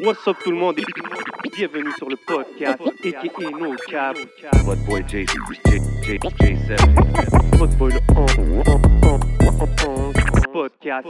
What's up tout le monde et bienvenue sur le podcast aka No Cap. Boy J, J, J, J7. Votre boy le podcast.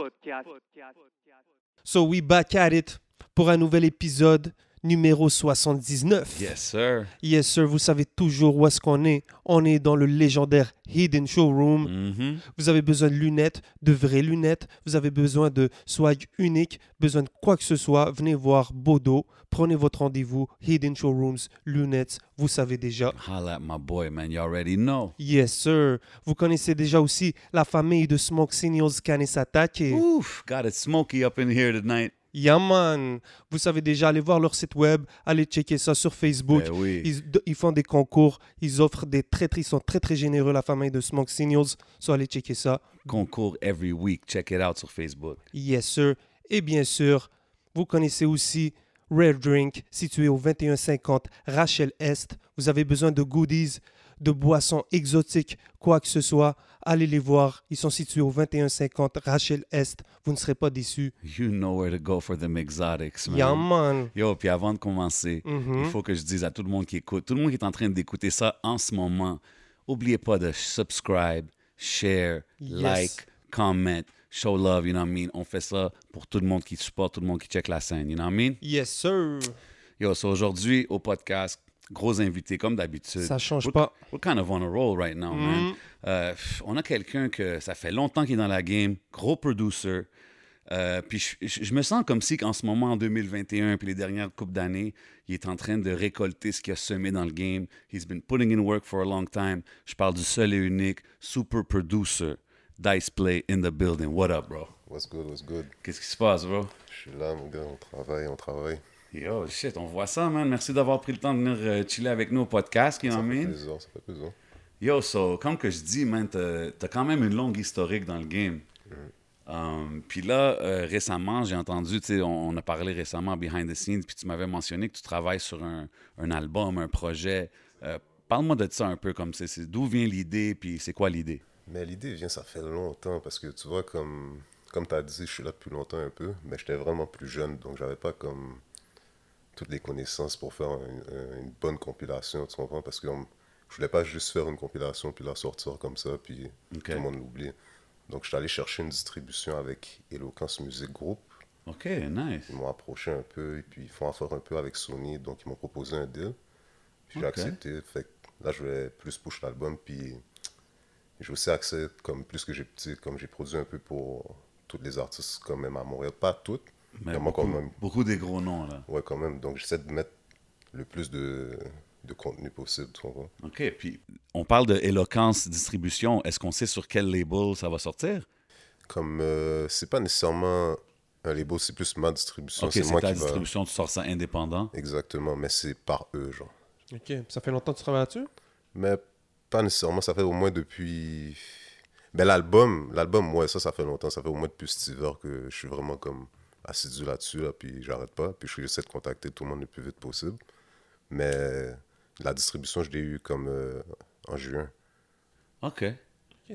So we back at it pour un nouvel épisode numéro 79. Yes, sir. Yes sir, vous savez toujours où est-ce qu'on est. On est dans le légendaire Hidden Showroom. Mhm. Vous avez besoin de lunettes, de vraies lunettes. Vous avez besoin de swag unique, besoin de quoi que ce soit. Venez voir Bodo. Prenez votre rendez-vous. Hidden Showrooms, lunettes, vous savez déjà. Holla at my boy, man. You already know. Yes sir. Vous connaissez déjà aussi la famille de Smoke Signals Kanesatake. Oof, got it smoky up in here tonight. Yeah man. Vous savez déjà, allez voir leur site web, allez checker ça sur Facebook. Ben oui. Ils, ils font des concours, ils offrent des très, très, ils sont très très généreux, la famille de Smoke Signals. So allez checker ça. Concours every week. Check it out sur Facebook. Yes sir. Et bien sûr, vous connaissez aussi Rare Drink, situé au 2150 Rachel Est. Vous avez besoin de goodies, de boissons exotiques, quoi que ce soit. Allez les voir. Ils sont situés au 2150 Rachel Est. Vous ne serez pas déçus. You know where to go for them exotics, man. Yeah man. Yo, puis avant de commencer, Mhm. il faut que je dise à tout le monde qui écoute, tout le monde qui est en train d'écouter ça en ce moment, oubliez pas de subscribe, share, Yes. like, comment, show love, you know what I mean? On fait ça pour tout le monde qui supporte, tout le monde qui check la scène, you know what I mean? Yes sir. Yo, so aujourd'hui, au podcast, gros invité, comme d'habitude. Ça change We're- pas. We're kind of on a roll right now, man. Euh, pff, on a quelqu'un que ça fait longtemps qu'il est dans la game, gros producer. Euh, puis je, je- je me sens comme si, en ce moment, en 2021, puis les dernières coupes d'années, il est en train de récolter ce qu'il a semé dans le game. He's been putting in work for a long time. Je parle du seul et unique super producer, Dice Play in the building. What up, bro? What's good, what's good? Qu'est-ce qui se passe, bro? Je suis là, mon gars, on travaille, on travaille. Yo, shit, on voit ça, man. Merci d'avoir pris le temps de venir euh, chiller avec nous au podcast, know Ça fait plaisir, ça fait plaisir. Yo, so, comme que je dis, man, t'as quand même une longue historique dans le game. Um, puis là, euh, récemment, j'ai entendu, tu sais, on, on a parlé récemment behind the scenes, puis tu m'avais mentionné que tu travailles sur un, un album, un projet. Euh, Parle-moi de ça un peu, comme c'est c'est- d'où vient l'idée, puis c'est quoi l'idée? Mais l'idée vient, ça fait longtemps, parce que tu vois, comme, comme tu as dit, je suis là depuis longtemps un peu, mais j'étais vraiment plus jeune, donc j'avais pas comme toutes les connaissances pour faire une, un- une bonne compilation, tu comprends? Parce que on- je voulais pas juste faire une compilation, puis la sortir comme ça, puis tout le monde l'oublie. Donc je suis allé chercher une distribution avec Eloquence Music Group. OK, nice. Ils m'ont approché un peu, et puis ils font affaire un peu avec Sony, donc ils m'ont proposé un deal. Puis j'ai accepté. Fait que là, je vais plus push l'album, puis j'ai aussi accès, comme plus que j'ai petit, comme j'ai produit un peu pour tous les artistes, quand même à Montréal. Pas toutes, Mais moi, beaucoup, quand même. beaucoup des gros noms, là. Ouais, quand même. Donc j'essaie de mettre le plus de, de contenu possible, tu comprends? OK, puis on parle de Eloquence Distribution. Est-ce qu'on sait sur quel label ça va sortir? Comme euh, c'est pas nécessairement un label, c'est plus ma distribution. OK, c'est ta qui va. distribution, tu sors ça indépendant? Exactement, mais c'est par eux, genre. Ok. Ça fait longtemps que tu travailles là-dessus? Mais pas nécessairement, ça fait au moins depuis. Mais l'album, l'album, ouais, ça, ça fait longtemps. Ça fait au moins depuis hiver que je suis vraiment comme assidu là-dessus, là, puis j'arrête pas. Puis je j'essaie de contacter tout le monde le plus vite possible. Mais la distribution, je l'ai eu comme euh, en juin. OK.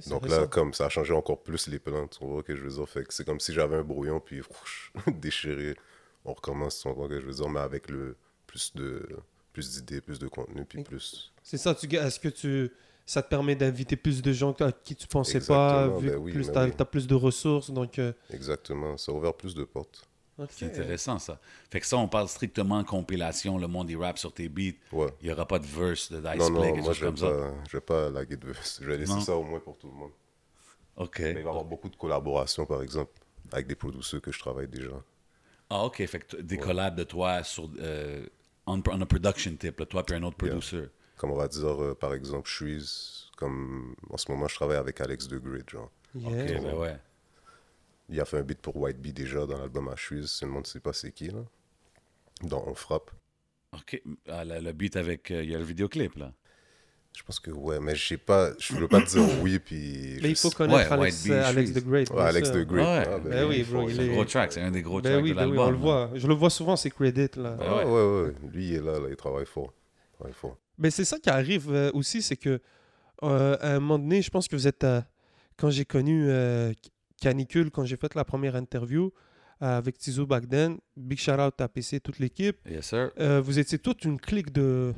Donc là, comme ça a changé encore plus les plans, tu vois que je veux dire. Fait que c'est comme si j'avais un brouillon, puis déchiré. On recommence, tu vois que je veux dire, mais avec le plus de plus d'idées, plus de contenu, puis plus. C'est ça, tu, est-ce que tu, ça te permet d'inviter plus de gens à qui tu pensais pas, vu ben que oui, plus ben t'as, oui. t'as plus de ressources, donc... euh, Exactement, ça a ouvert plus de portes. C'est intéressant, ça. Fait que ça, on parle strictement compilation, le monde, il rap sur tes beats. Ouais. Il n'y aura pas de verse, de dice Non, play, non, quelque moi chose comme ça. pas, je vais pas laguer de verse. Je vais laisser Non. ça au moins pour tout le monde. OK. Mais il va y avoir beaucoup de collaborations, par exemple, avec des producteurs que je travaille déjà. Ah, OK. Fait que des collabs de toi sur, euh, on, on a production type, là, toi puis un autre Yeah. producer. Comme on va dire, euh, par exemple, je suis comme en ce moment, je travaille avec Alex de Grid, genre. Yeah. Ben ouais. Il a fait un beat pour White Bee déjà dans l'album à Suisse. Tout le monde ne sait pas c'est qui, là. Dont on frappe. OK. Ah, le, le beat avec... euh, Il y a le vidéoclip, là. Je pense que ouais, mais je sais pas, je veux pas te dire oui, puis. Mais il faut connaître Ouais, Alex, Bee, euh, Alex the Great. Ouais, Alex de Grid. Ouais. Ah, Ben oui, il bro, faut- il C'est un est- gros track, c'est un des gros Ben tracks oui, de ben oui, l'album. on le voit. Je le vois souvent, c'est credit, là. Ben Ah, ouais. ouais, ouais. Lui, il est là, là, il travaille fort. Il. Mais c'est ça qui arrive euh, aussi, c'est que euh, à un moment donné, je pense que vous êtes à- quand j'ai connu euh, Canicule, quand j'ai fait la première interview, euh, avec Tizo back then. Big shout out à PC, toute l'équipe. Yes, sir. Euh, vous étiez toute une clique de,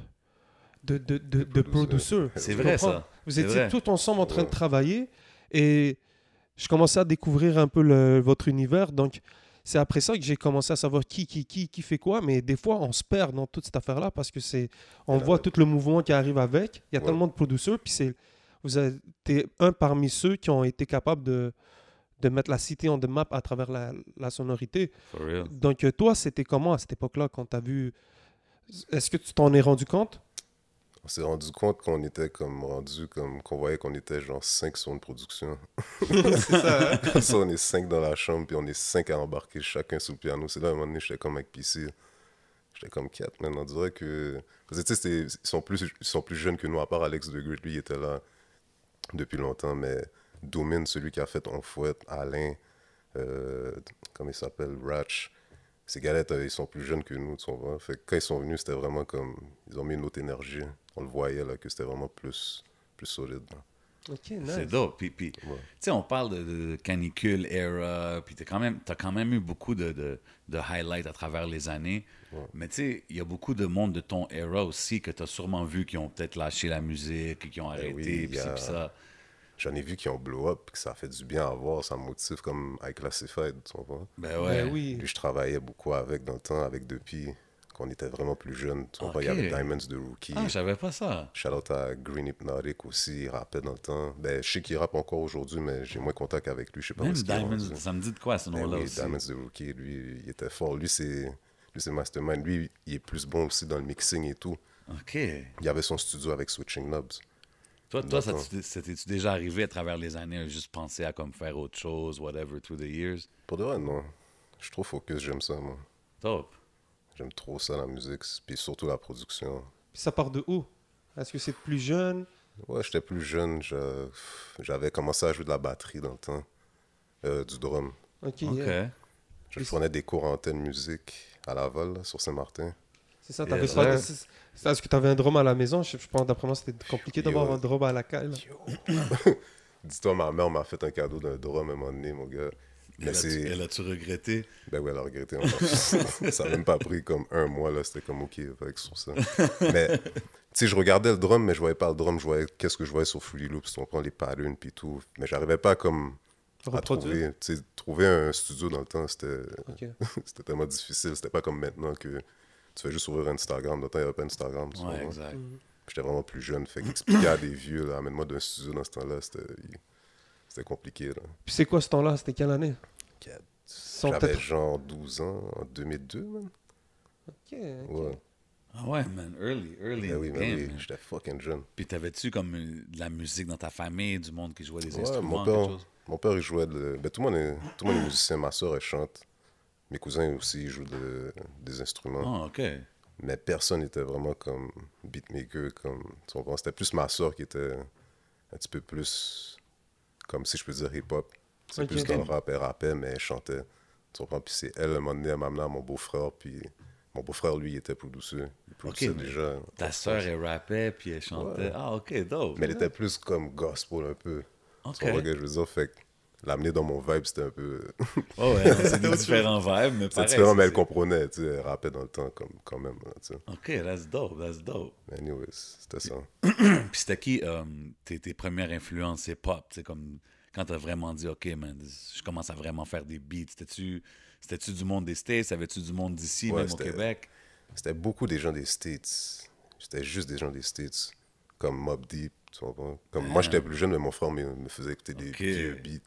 de, de, de, de producers. C'est vrai, comprends? ça. Vous étiez tous ensemble en train de travailler et je commençais à découvrir un peu le- votre univers. Donc, c'est après ça que j'ai commencé à savoir qui, qui, qui, qui fait quoi. Mais des fois, on se perd dans toute cette affaire-là parce que c'est, on voit tout le mouvement qui arrive avec. Il y a Ouais. tellement de producers. Puis c'est, vous êtes un parmi ceux qui ont été capables de, de mettre la cité en the map à travers la, la sonorité. Donc, euh, toi, c'était comment à cette époque-là quand tu as vu. Est-ce que tu t'en es rendu compte? On s'est rendu compte qu'on était comme rendu comme qu'on voyait qu'on était genre 5 sur une production. C'est ça. hein? Ça, on est 5 dans la chambre, puis on est 5 à embarquer chacun sur le piano. C'est là, à un moment donné, j'étais comme avec PC. J'étais comme 4, man. On dirait que. Parce que, tu sais, ils sont, plus, ils sont plus jeunes que nous, à part Alex de Great. Lui, il était là depuis longtemps, mais Doomin, celui qui a fait On Fouette, Alain, euh, comment il s'appelle, Ratch. Ces gars-là, ils sont plus jeunes que nous, tu vois. Fait que quand ils sont venus, c'était vraiment comme. Ils ont mis une autre énergie. On le voyait, là, que c'était vraiment plus, plus solide. là. Ok, C'est dope. Puis, puis, tu sais, on parle de, de canicule era, puis t'as quand même, t'as quand même eu beaucoup de, de, de highlights à travers les années. Mais tu sais, il y a beaucoup de monde de ton era aussi que t'as sûrement vu qui ont peut-être lâché la musique, qui ont arrêté, Eh oui, puis a- puis ça. J'en ai vu qui ont blow up, que ça fait du bien à voir, ça me motive comme iClassified, tu vois. Ben ouais. Ben oui. Lui, je travaillais beaucoup avec dans le temps, avec Depuis, quand on était vraiment plus jeunes. Tu vois, il y avait Diamonds de Rookie. Ah, je savais pas ça. Shout out à Green Hypnotic aussi, il rappait dans le temps. Ben, je sais qu'il rappe encore aujourd'hui, mais j'ai moins contact avec lui, je sais pas Même Diamonds, ça me dit de quoi ce Ben nom-là oui, aussi? Diamonds de Rookie, lui, il était fort. Lui, c'est lui, c'est Mastermind. Lui, il est plus bon aussi dans le mixing et tout. OK. Il avait son studio avec Switching Knobs. Toi, toi t'es-tu déjà arrivé à travers les années à juste penser à comme faire autre chose, whatever, through the years? Pour de vrai, non. Je suis trop focus, j'aime ça, moi. Top. J'aime trop ça, la musique, puis surtout la production. Puis ça part de où? Est-ce que c'est plus jeune? Ouais, j'étais plus jeune, je- j'avais commencé à jouer de la batterie dans le temps, euh, du drum. Ok, yeah. Je Puis- prenais des cours en antenne musique à Laval, là, sur Saint-Martin. C'est ça, t'avais c'est- c'est- Est-ce que tu avais un drum à la maison? Je, je pense, d'après moi, c'était compliqué d'avoir un drum à la cale. Dis-toi, ma mère m'a fait un cadeau d'un drum à un moment donné, mon gars. Elle Mais elle a-tu regretté? Ben ouais, elle a regretté. encore. ça n'a même pas pris comme un mois, là. C'était comme OK avec sur ça. Mais, tu sais, je regardais le drum, mais je voyais pas le drum. Je voyais qu'est-ce que je voyais sur Fruity Loops. On prend les patterns puis tout. Mais j'arrivais pas comme à trouver. Tu sais, trouver un studio dans le temps, c'était Ok. c'était tellement difficile. C'était pas comme maintenant que tu fais juste ouvrir Instagram. Dans le temps, il n'y avait pas Instagram. tu Ouais, comprends? exact. J'étais vraiment plus jeune. Fait qu'expliquer à des vieux, là, amène-moi d'un studio dans ce temps-là, c'était c'était compliqué. Là. Puis c'est quoi ce temps-là? C'était quelle année? Sans J'avais peut-être- genre 12 ans, en 2002, man. Ok, ok. Ouais. Ah ouais, man. Early, early Ben in oui, the ben game. oui, man. j'étais fucking jeune. Puis t'avais-tu comme de la musique dans ta famille, du monde qui jouait des Ouais, instruments, mon quelque père, chose? mon père, il jouait de... Ben, tout, le monde est, tout le monde est musicien. Ma soeur, elle chante. Mes cousins aussi, ils jouent de- des instruments. Ah, OK. Mais personne n'était vraiment comme beatmaker. Comme, tu comprends? C'était plus ma soeur qui était un petit peu plus, comme si je peux dire hip-hop. C'est Ok. plus dans le rap, elle rappait, mais elle chantait. Tu comprends? Puis c'est elle, à un moment donné, elle m'a amené à mon beau-frère. Puis mon beau-frère, lui, il était producer. Il produisait mais déjà. Ta sœur, elle rappait, puis elle chantait. Ouais. Ah, OK, dope. Mais elle était plus comme gospel un peu. OK. Tu vois ce que je veux dire? Fait que l'amener dans mon vibe, c'était un peu. Oh, ouais, c'est des différents vibes, mais pareil. différent, mais elle comprenait, tu sais, elle rappait dans le temps comme, quand même. là, tu sais. OK, that's dope, that's dope. Anyways, c'était ça. Puis c'était qui euh, tes, tes premières influences hip-hop? Tu sais, comme quand t'as vraiment dit, OK, man, je commence à vraiment faire des beats. C'était-tu c'était-tu du monde des States? Avais-tu du monde d'ici, Ouais, même au Québec? C'était beaucoup des gens des States. C'était juste des gens des States. Comme Mob Deep, tu comprends? Comme moi, j'étais plus jeune, mais mon frère me, me faisait écouter des Ok. vieux beats.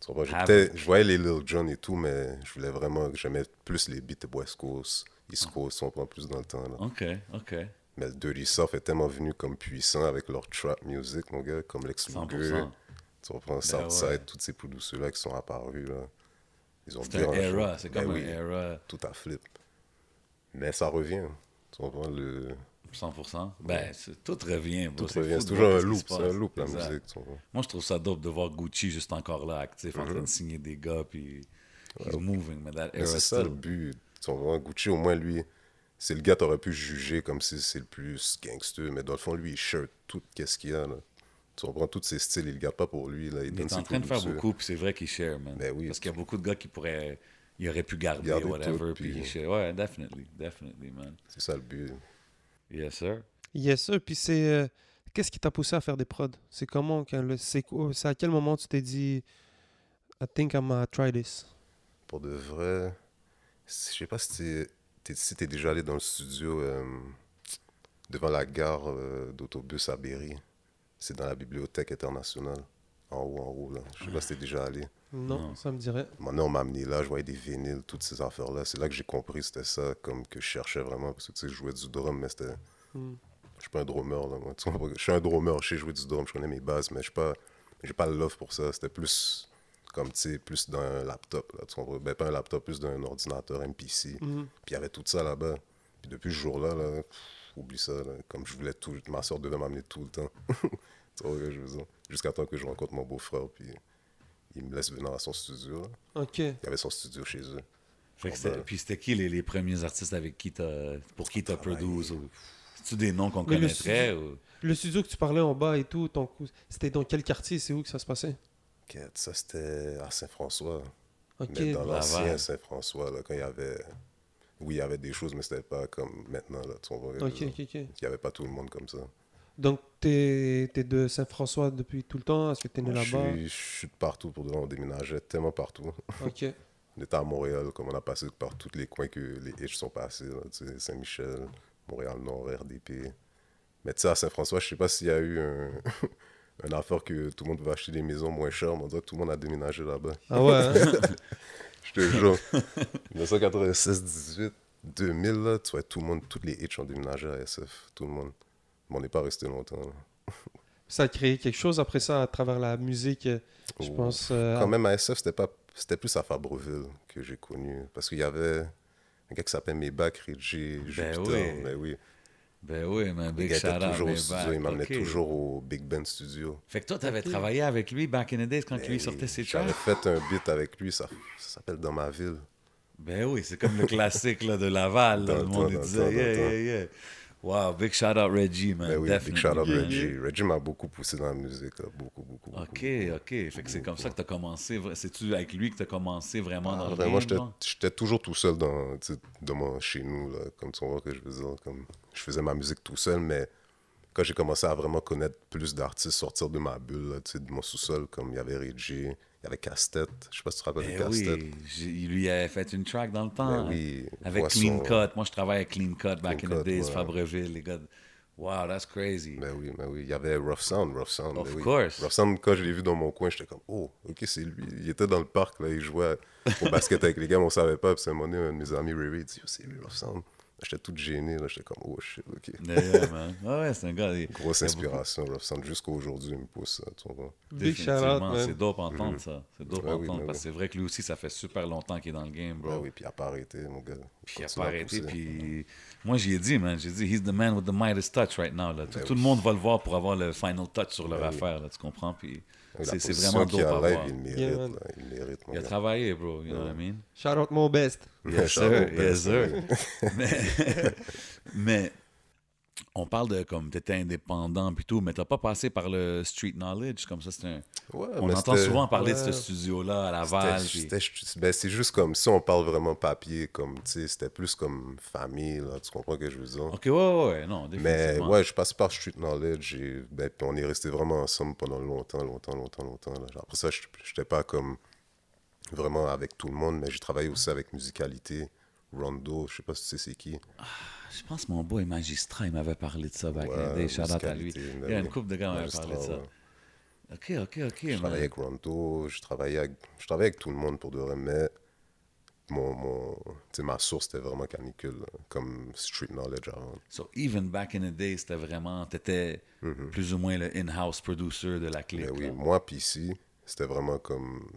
Tu comprends? Ah, Je voyais les Lil Jon et tout, mais je voulais vraiment, j'aimais plus les beats de West Coast, East Coast, si on prend plus dans le temps. Là. OK, OK. Mais Dirty South est tellement venu comme puissant avec leur trap music, mon gars, comme Lex Luger. 100%. Tu comprends? Ben Southside, ouais. tous ces producers-là qui sont apparus, là. Ils ont C'est un era, c'est Ben comme oui, un era Tout à flip. Mais ça revient. Tu comprends? Le... 100%. Ben, tout revient. Tout C'est revient. C'est toujours un loop. C'est un loop, la Exact. musique. tu? Moi, je trouve ça dope de voir Gucci juste encore là, actif, en train Mhm. de signer des gars, puis he's moving. That Mais era c'est ça le but. Tu comprends? Gucci, au moins, lui, c'est le gars t'aurais pu juger comme si c'est le plus gangster, mais dans le fond, lui, il shirt tout qu'est-ce qu'il y a. Là. Tu comprends? Tous ses styles, il le garde pas pour lui. Là. Il, est en train de faire beaucoup, puis c'est vrai qu'il share, man. Ben oui. Parce qu'il y a beaucoup de gars qui pourraient Il aurait pu garder, Garder whatever. tout, puis, puis- shit. ouais, definitely, definitely, man. C'est ça le but. Yes, sir. Yes, sir. Puis c'est. euh, Qu'est-ce qui t'a poussé à faire des prods? C'est comment C'est à quel moment tu t'es dit I think I'm gonna try this? Pour de vrai, je sais pas si t'es t'es- si t'es déjà allé dans le studio euh, devant la gare euh, d'autobus à Berry. C'est dans la bibliothèque internationale. En haut, en haut, là. Je sais pas si t'es déjà allé. Non, Non. ça me dirait. Maintenant, on m'a amené là, je voyais des vinyles, toutes ces affaires-là. C'est là que j'ai compris c'était ça, comme que je cherchais vraiment. Parce que, tu sais, je jouais du drum, mais c'était... Hmm. Je suis pas un drummer, là, moi. Je suis un drummer, je sais jouer du drum, je connais mes bases, mais je suis pas... J'ai pas le love pour ça. C'était plus comme, tu sais, plus d'un laptop, là. Tu comprends? Ben, pas un laptop, plus d'un ordinateur MPC. Mhm. Puis il y avait tout ça là-bas. Puis depuis ce jour-là, là, pff, oublie ça. là. Comme je voulais tout... Ma soeur devait m'amener tout le temps. Jusqu'à temps que je rencontre mon beau-frère, puis il me laisse venir à son studio, là. Ok. Il y avait son studio chez eux. Fait que ben. puis c'était qui les, les premiers artistes avec qui t'as, pour qui t'as produit? Ou- C'est-tu des noms qu'on Mais le connaîtrait ou... Le studio que tu parlais en bas et tout, ton c'était dans quel quartier? C'est où que ça se passait? Ça, c'était à Saint-François. Ok. Mais dans l'ancien Saint-François, là, quand il y avait... Oui, il y avait des choses, mais c'était pas comme maintenant, là. Tu ok. Il n'y avait pas tout le monde comme ça. Donc, t'es es de Saint-François depuis tout le temps? Est-ce que t'es né je, là-bas? je suis de partout pour de vrai, on déménageait tellement partout. Ok. On était à Montréal, comme on a passé par tous les coins que les Hitch sont passés, tu sais, Saint-Michel, Montréal-Nord, RDP. Mais tu sais, à Saint-François, je sais pas s'il y a eu un, un affaire que tout le monde va acheter des maisons moins chères, mais on dirait que tout le monde a déménagé là-bas. Ah ouais hein? Je te jure. 1996, 18, 2000, là, tu vois, tout le monde, toutes les Hitch ont déménagé à SF. Tout le monde. Mais on n'est pas resté longtemps. là. Ça a créé quelque chose après ça à travers la musique, euh, je Oh. pense. euh, Quand même, à SF, c'était pas c'était plus à Fabreville que j'ai connu. Parce qu'il y avait un gars qui s'appelle Maybach, Reggie, Jupiter. oui. Mais oui. Ben oui, mais big shout était out, toujours au mais studio. back, Il m'amenait ok. toujours au Big Ben Studio. Fait que toi, t'avais Ok. travaillé avec lui back in the days quand Mais lui sortait ses J'avais tracks? fait un beat avec lui, ça, ça s'appelle Dans ma ville. Ben oui, c'est comme le classique là, de Laval. là, Dans le monde disait, yeah, yeah, yeah. Wow, big shout out Reggie, man. Mais oui, definitely, big shout out. Reggie. Reggie m'a beaucoup poussé dans la musique. là. Beaucoup, beaucoup, beaucoup. Ok, ok. Fait que c'est comme ça que t'as commencé. vra- C'est-tu avec lui que t'as commencé vraiment dans Ah, le vraiment, game, j'étais toujours tout seul dans, tu sais, dans mon, chez nous, là, comme tu vois que je veux dire. Comme, je faisais ma musique tout seul, mais quand j'ai commencé à vraiment connaître plus d'artistes, sortir de ma bulle, là, de mon sous-sol, comme il y avait Reggie, il y avait Castet. Je sais pas si tu te rappelles de Ben Castet. oui, il lui avait fait une track dans le temps. Ben oui, Avec Poisson. Clean Cut. Moi, je travaille avec Clean Cut back Clean in the Cut, days, ouais. Fabreville, les gars. Wow, that's crazy. Ben oui, ben oui. Il y avait Rough Sound, Rough Sound. Of ben oui. course. Rough Sound, quand je l'ai vu dans mon coin, j'étais comme, oh, ok, c'est lui. Il était dans le parc, là, il jouait au basket avec les gars, mais on savait pas. Puis à un moment donné, un de mes amis, Ray dit, c'est lui, Rough Sound. J'étais tout gêné, là, j'étais comme, oh shit, ok. Yeah, man. Ah ouais, c'est un gars. il- Grosse a beaucoup- inspiration, Rough. Jusqu'à aujourd'hui, il me pousse, ça, tu vois. Big shout out, Définitivement. C'est dope à entendre ça. C'est dope oui, entendre parce que c'est vrai que lui aussi, ça fait super longtemps qu'il est dans le game, bro. Ben oui, puis il a pas arrêté, mon gars. Puis il a continue pas arrêté. Puis moi, j'y ai dit, man. J'ai dit, he's the man with the Midas touch right now. Là. Tout, Ben tout le monde va le voir pour avoir le final touch sur leur Ben oui. affaire, là, tu comprends? Puis c'est vraiment dope à voir. Il le Yeah, mérite, man. là, il le mérite, Il a gars. travaillé, bro. You know what I mean? Shout out mon best. Yes, sir. Yes, sir. mais, mais on parle de comme tu étais indépendant puis tout, mais t'as pas passé par le street knowledge comme ça. C'est un... Ouais, On mais entend souvent parler de ce studio-là à Laval. C'était- puis- c'était- ben, c'est juste comme si on parle vraiment papier, comme tu sais, c'était plus comme famille, là, tu comprends ce que je veux dire? Ok, ouais, ouais, ouais, non, Mais ouais, je passe par Street Knowledge et ben, puis on est resté vraiment ensemble pendant longtemps, longtemps, longtemps, longtemps. là. Après ça, je n'étais pas comme vraiment avec tout le monde, mais j'ai travaillé aussi avec Musicalité, Rondo, je sais pas si tu sais c'est qui. Je pense que mon boy Magistrat, il m'avait parlé de ça back in the Ouais, day. Shout out à lui. ben Il y a oui. une couple de gars m'avaient Magistrat, parlé de ça. ouais. Ok, ok, ok. Je man. travaillais avec Rondo, je travaillais avec, je travaillais avec tout le monde pour de vrai, mais mon, mon, tu sais, ma source c'était vraiment canicule, là, comme Street Knowledge avant. So, even back in the day, c'était vraiment, t'étais plus ou moins le in-house producer de la. Ben oui, moi puis ici, c'était vraiment comme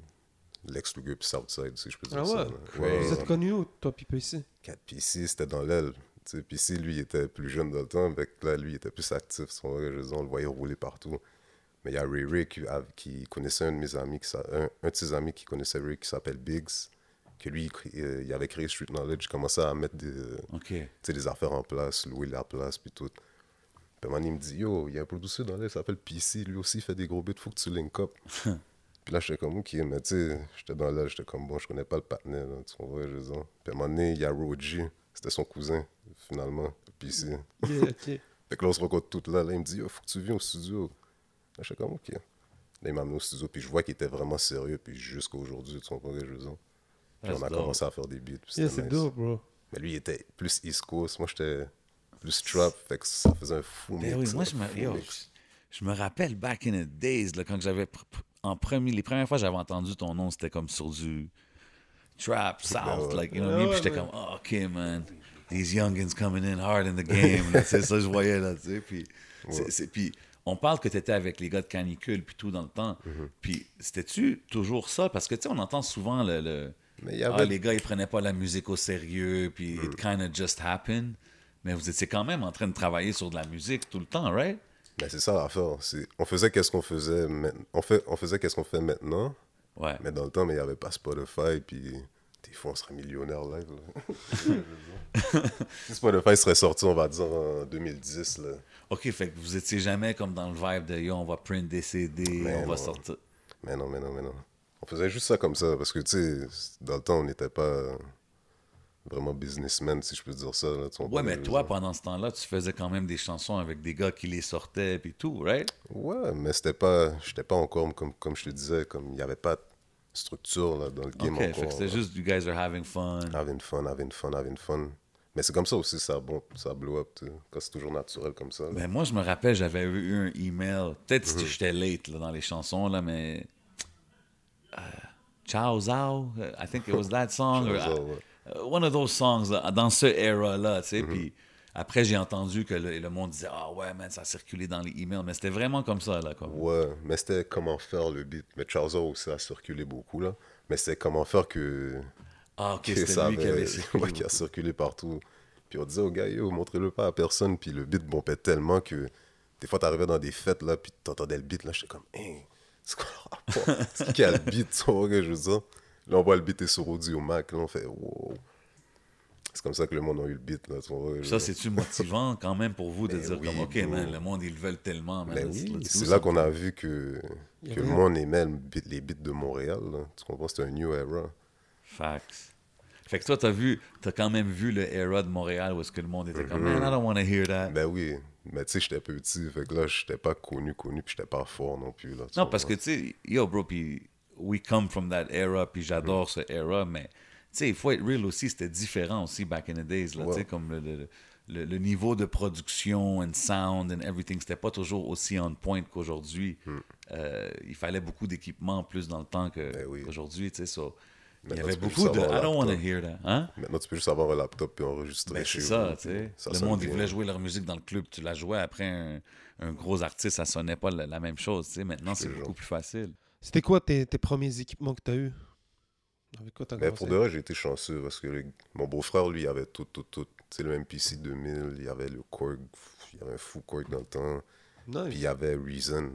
Lex Luger puis Southside, si je peux dire Ah ça. ouais? là. Crazy. Vous êtes connus où, toi, Pipo, ici 4 PC, c'était dans l'aile. Sais, PC, lui, était plus jeune dans le temps. Avec là, lui, il était plus actif. Son on le voyait rouler partout. Mais il y a Ray Ray qui, qui connaissait un de mes amis, qui un, un de ses amis qui connaissait Ray, qui s'appelle Biggs. Que lui, il, euh, il avait créé Street Knowledge. Il commençait à mettre des, Ok. tu sais, des affaires en place, louer la place, puis tout. Puis donné, il me dit Yo, il y a un producer dans l'aile, il s'appelle PC. Lui aussi, il fait des gros beats, faut que tu link up. Puis là, j'étais comme, ok, mais tu sais, j'étais dans là, j'étais comme, bon, je connais pas le partenaire, tu veux dire. Puis à un moment donné, il y a Roji, c'était son cousin, finalement, puis ici. Yeah. Fait que là, on se rencontre toutes là, là, il me dit, il faut que tu viennes au studio. Là, j'étais comme, ok. Là, il m'a amené au studio, puis je vois qu'il était vraiment sérieux, puis jusqu'à aujourd'hui, tu comprends, je veux dire? Puis on a dope. commencé à faire des beats, Yeah, c'est nice. dope, bro. Mais lui, il était plus East Coast, moi, j'étais plus trap, fait que ça faisait un fou Ben mix. oui, moi, je me, fou yo, mix. je me rappelle back in the days, là, quand j'avais. En premier, les premières fois que j'avais entendu ton nom, c'était comme sur du trap, south, like, you know what I mean? Puis j'étais comme, oh, OK, man. These youngins coming in hard in the game. C'est ça que je voyais, là, tu sais. Puis, c'est- c'est- puis on parle que tu étais avec les gars de canicule, puis tout dans le temps. Mm-hmm. Puis c'était-tu toujours ça? Parce que, tu sais, on entend souvent le. le- Mais Ah, les gars, ils prenaient pas la musique au sérieux, puis it kind of just happened. Mais vous étiez quand même en train de travailler sur de la musique tout le temps, right? Mais c'est ça l'affaire. c'est- On faisait qu'est-ce qu'on faisait. On, fait... on faisait qu'est-ce qu'on fait maintenant, Ouais. mais dans le temps, mais il n'y avait pas Spotify, puis des fois, on serait millionnaire live. là. si Spotify serait sorti, on va dire, en 2010, là. OK, fait que vous étiez jamais comme dans le vibe de yo, on va print des CD, Mais on va sortir. Mais non, mais non, mais non. On faisait juste ça comme ça, parce que, tu sais, dans le temps, on n'était pas vraiment businessmen, si je peux dire ça. Là, Ouais, mais toi, pendant ce temps-là, tu faisais quand même des chansons avec des gars qui les sortaient puis tout, right? Ouais, mais c'était pas... J'étais pas encore, comme, comme je te disais, comme il n'y avait pas de structure là, dans le game OK, encore. c'était juste you guys are having fun. Having fun, having fun, having fun. Mais c'est comme ça aussi, ça, bon, ça blow up, quand c'est toujours naturel comme ça. là. Ben, moi, je me rappelle, j'avais eu un email. Peut-être Mhm. que j'étais late là, dans les chansons, là, mais. euh, Ciao Zao, uh, I think it was that song. or, Ciao Zao, ouais. Uh, one of those songs, là, dans ce era-là, tu sais. Mhm. Puis après, j'ai entendu que le, le monde disait Ah ouais, man, ça a circulé dans les emails. Mais c'était vraiment comme ça, là. Ouais, mais c'était comment faire le beat. Mais Charles aussi a circulé beaucoup, là. Mais c'était comment faire que, Ah, ok, que c'était ça lui qui avait- circulé. ouais, qui a circulé partout. Puis on disait aux gars, yo, montrez-le pas à personne. Puis le beat bombait tellement que des fois, t'arrivais dans des fêtes, là, puis t'entendais le beat, là, j'étais comme, hein, c'est quoi le rapport? C'est qui a le beat, tu vois, que je veux dire? Là, on voit le beat est sur Audio Mac, là, on fait, wow. C'est comme ça que le monde a eu le beat, là, vois. Ça, c'est-tu motivant quand même pour vous de Ben dire oui, comme, OK, bro. man, le monde, ils le veulent tellement, man. Ben oui, c'est là qu'on a vu que, que le monde aimait les beats de Montréal. Là. Tu comprends? C'était un new era. Facts. Fait que toi, t'as vu, t'as quand même vu le era de Montréal où est-ce que le monde était comme, man, I don't want to hear that. Ben oui, mais tu sais, j'étais petit. Fait que là, j'étais pas connu, connu, puis j'étais pas fort non plus. Là, non, parce que, tu sais, yo, bro, puis we come from that era, puis j'adore ce era, mais, tu sais, il faut être real aussi, c'était différent aussi back in the days, là, tu sais, comme le, le, le- le niveau de production and sound and everything, c'était pas toujours aussi on point qu'aujourd'hui. Euh, il fallait beaucoup d'équipement plus dans le temps Hmm. Ben oui. qu'aujourd'hui, tu sais, so, il y avait beaucoup de I don't want to hear that, hein? Maintenant, tu peux juste avoir un laptop et enregistrer Ben, chez c'est vous, ça, tu sais. ça Le monde, ils voulait jouer leur musique dans le club, tu la jouais après un, un gros artiste, ça sonnait pas la, la même chose, tu sais. Maintenant, c'est beaucoup plus facile. C'était quoi tes, tes premiers équipements que tu as eu? Avec quoi t'as Ben, pour de vrai, j'ai été chanceux parce que le- mon beau-frère, lui, il avait tout, tout, tout. Tu sais, le MPC 2000, il y avait le Korg, il y avait un fou Korg dans le temps. Nice. Puis il y avait Reason.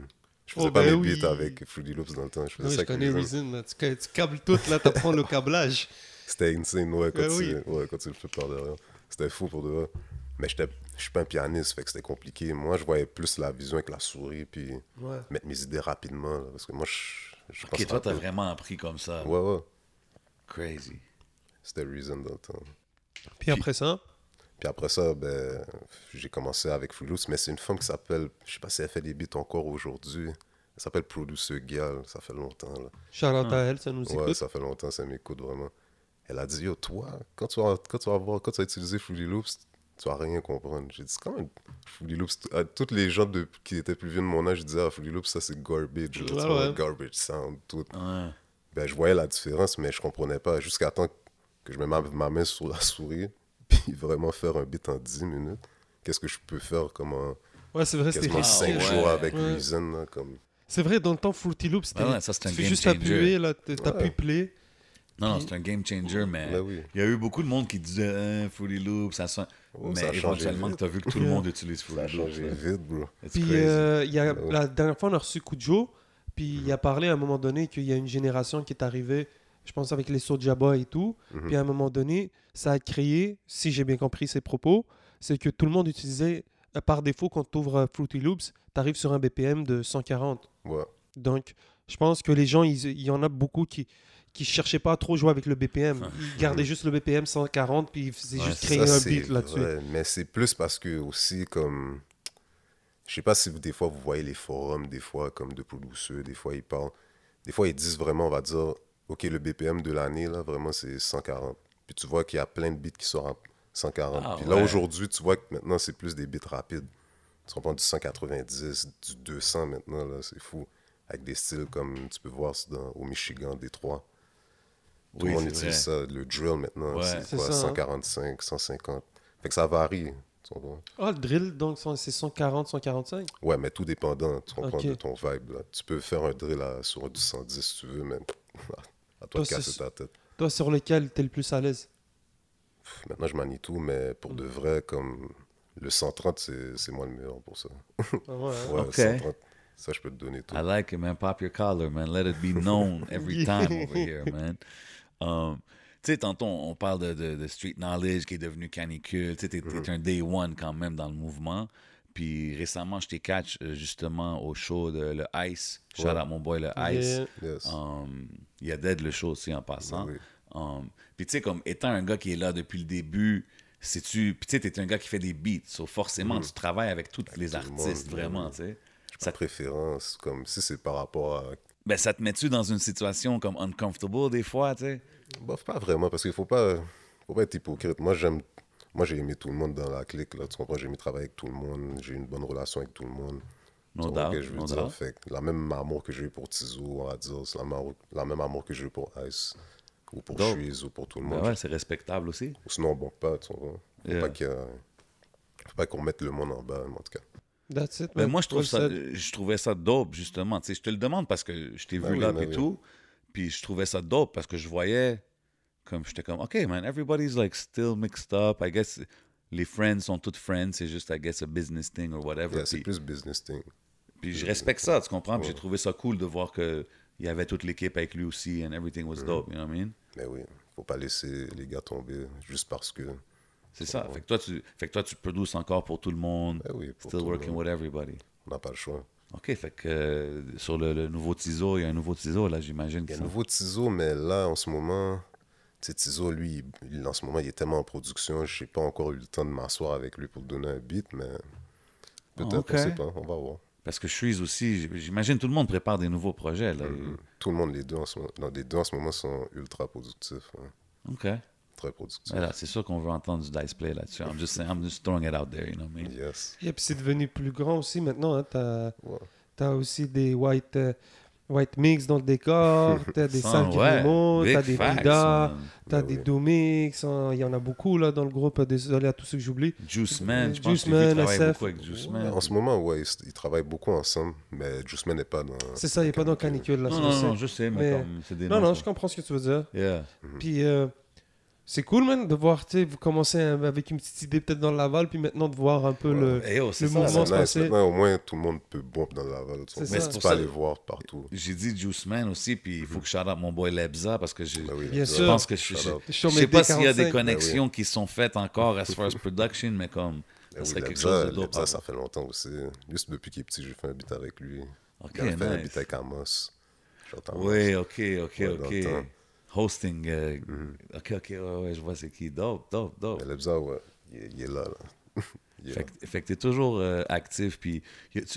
Je Oh, faisais pas ben mes oui. beats avec Fruity Loops dans le temps. Je faisais Oui, ça je avec connais Reason. Là. Tu câbles tout, là, t'apprends le câblage. C'était insane, ouais, quand, Ben tu, oui. ouais, quand tu le fais par derrière. C'était fou pour de vrai. Mais j'étais- je suis pas un pianiste, fait que c'était compliqué. Moi, je voyais plus la vision avec la souris, puis Ouais. mettre mes idées rapidement. là, parce que moi, je, je pense Ok, toi, t'as vraiment appris comme ça. Ouais, ouais. Crazy. C'était Reason dans le temps. Puis après ça, Puis après ça, ben, j'ai commencé avec Loops, mais c'est une femme qui s'appelle, je sais pas si elle fait des beats encore aujourd'hui. Elle s'appelle Producer Gal, ça fait longtemps. Là. out à elle, ça nous Ouais, écoute. ça fait longtemps, ça m'écoute vraiment. Elle a dit, yo, toi, quand tu vas, quand tu vas, voir, quand tu vas utiliser Fruity Loops, tu vas rien comprendre. J'ai dit, comment Fruity Loops, à tous les gens de, qui étaient plus vieux de mon âge, ils disaient, ah, Fruity Loops, ça c'est garbage, Ouais, ouais. garbage sound, tout. Ouais. Ben, je voyais la différence, mais je comprenais pas, jusqu'à temps que je me mette ma main sur la souris, puis vraiment faire un beat en 10 minutes. Qu'est-ce que je peux faire comme en Ouais, c'est vrai, c'était quasiment difficile. 5 ouais. jours avec Ouais. Reason, là, comme... C'est vrai, dans le temps, Fruity Loops, c'était. Ah ouais, ça, un tu fais game juste changer. appuyer, là, t'appuies Ouais. play. Non, non, c'est un game changer, mais Ben oui. il y a eu beaucoup de monde qui disait hein, Fruity Loops, ça sonne. Oh, mais ça a changé éventuellement, tu as vu que tout le monde utilise Ça a Fruity Loops. changé là. vite, bro. It's Puis crazy. euh, il y a, la dernière fois, on a reçu Kujo, puis il a parlé à un moment donné qu'il y a une génération qui est arrivée, je pense avec les Soulja Boy et tout. Mhm. Puis à un moment donné, ça a créé, si j'ai bien compris ses propos, c'est que tout le monde utilisait, euh, par défaut, quand tu ouvres Fruity Loops, tu arrives sur un BPM de 140. Ouais. Donc, Je pense que les gens, il y en a beaucoup qui qui cherchaient pas à trop jouer avec le BPM. Ils gardaient juste le BPM 140 puis ils faisaient Ouais, juste créer Ça, un beat là-dessus. mais c'est plus parce que aussi comme je sais pas si vous, des fois vous voyez les forums des fois comme de producteurs des fois ils parlent des fois ils disent vraiment on va dire ok le BPM de l'année là vraiment c'est 140 puis tu vois qu'il y a plein de beats qui sortent en 140 Ah, puis là ouais. aujourd'hui tu vois que maintenant c'est plus des beats rapides tu comprends du 190 du 200 maintenant là c'est fou avec des styles comme tu peux voir dans- au Michigan Détroit tout Oui, le monde c'est utilise vrai. ça. Le drill maintenant, Ouais. c'est C'est quoi, ça, hein. 145, 150. Fait que ça varie. Ah, le drill, donc c'est 140, 145. Ouais, mais tout dépendant, tu comprends, de ton vibe. Là. Tu peux faire un drill à- sur du 110 si tu veux, mais à toi Toi, de casser c'est- ta tête. Toi, sur lequel t'es le plus à l'aise? Maintenant, je manie tout, mais pour de vrai, comme le 130, c'est c'est moi le meilleur pour ça. Ah ouais, hein? Ouais, Ok. 130, ça, je peux te donner tout. I like it, man. Pop your collar, man. Let it be known every time over here, man. Um, tu sais, tantôt, on parle de, de- de street knowledge qui est devenu canicule. Tu sais, t'es t'es un day one quand même dans le mouvement. Puis récemment, je t'ai catch euh, justement au show de le Ice. Shout Ouais. out mon boy le Ice. Yeah. Yes. Um, il y a Dead le show aussi en passant. Oui. Um, puis tu sais, comme étant un gars qui est là depuis le début, c'est-tu. Puis tu sais, t'es un gars qui fait des beats. So forcément, tu travailles avec tous les Mm. monde, artistes, vraiment, oui. tu sais. Préférence, comme si c'est par rapport à. Ben, ça te met-tu dans une situation comme uncomfortable des fois, tu sais? Bof, pas vraiment, parce qu'il faut pas, faut pas être hypocrite. Moi, j'aime. Moi, j'ai aimé tout le monde dans la clique, là. Tu comprends? J'ai aimé travailler avec tout le monde. J'ai eu une bonne relation avec tout le monde. No doubt, que je veux no dire? doubt. Fait que la même amour que j'ai eu pour Tizo, on va dire, c'est la, même- la même amour que j'ai eu pour Ice, ou pour. Shreeze, ou pour tout le Ben monde. ouais, c'est respectable aussi. Sinon, on bon pas, tu? Faut Yeah. pas a- Faut pas qu'on mette le monde en bas, en tout cas. That's it, Ben, moi, je, trouve ça, Well said. je trouvais ça dope, justement. Tu sais, je te le demande parce que je t'ai Ben vu oui, là ben et oui. tout. Puis je trouvais ça dope parce que je voyais, comme j'étais comme, OK, man, everybody's like still mixed up. I guess les friends sont toutes friends. C'est juste, I guess, a business thing or whatever. Yeah, c'est plus business thing. Puis je respecte ça, tu comprends? Puis j'ai Ouais. trouvé ça cool de voir qu'il y avait toute l'équipe avec lui aussi and everything was dope, you know what I mean? Mais oui, faut pas laisser les gars tomber juste parce que. C'est ça. Fait que, toi, tu, fait que toi, tu produces encore pour tout le monde. Ben oui, pour still tout le working monde. with everybody. On n'a pas le choix. OK, fait que euh, sur le, le nouveau Tizo, il y a un nouveau Tizo, là, j'imagine. Il y a un nouveau Tizo, mais là, en ce moment, tu Tizo, lui, il- en ce moment, il est tellement en production, je n'ai pas encore eu le temps de m'asseoir avec lui pour donner un beat, mais peut-être, Ah, ok. on sait pas, on va voir. Parce que je suis aussi, j'imagine tout le monde prépare des nouveaux projets, là. Mhm. Tout le monde, les deux, en ce moment, non, les deux en ce moment sont ultra productifs, hein. OK. Très. Voilà, c'est sûr qu'on veut entendre du dice play là-dessus. I'm just, saying- I'm just throwing it out there, you know what I mean? Yes. Et puis c'est devenu plus grand aussi maintenant. Hein. T'as Ouais. aussi des white, euh, white mix dans le décor, t'as des salles qui ouais, t'as des man. t'as Ben des oui. do mix. hein. Il y en a beaucoup là dans le groupe. Désolé à tous ceux que j'oublie. Juice Man, je pense Juice que vu Man, travailler SF. beaucoup avec Juice Ouais, Man. en ce moment, ouais, ils, ils travaillent beaucoup ensemble, mais Juiceman n'est pas dans. C'est ça, il n'est pas dans Canicule là. Non, non, je sais. non, je sais, mais, Mais- comme c'est des Non, non, ça. je comprends ce que tu veux dire. Yeah. Puis euh, c'est cool, man, de voir, tu sais, vous commencez euh, avec une petite idée peut-être dans Laval, puis maintenant de voir un peu le. Eh yo, c'est le ça, mouvement ça. se passer. Maintenant, au moins, tout le monde peut bump dans la Laval. ça. Mais c'est Tu pour peux ça- aller voir partout. J'ai dit Juice Man aussi, puis il faut que je shout out mon boy Lebza parce que j'ai- Ben oui, Bien je sûr. pense que je, je, je Sur sais pas s'il y a des D45. connexions qui sont faites encore as far as production, mais comme ça Ben serait oui, quelque Lebza, chose de dope. Lebza, à ça fait longtemps aussi. Juste depuis qu'il est petit, j'ai fait un beat avec lui. Ok, Il a fait un nice. beat avec Amos. Oui, ok, ok, Ouais, ok. Hosting. euh, Ok, ok, ouais, ouais, je vois c'est qui. Dope, dope, dope. Mais Lebza, ouais, il est, il est là. là. Est Fait là. que, fait que t'es toujours euh, actif. Puis,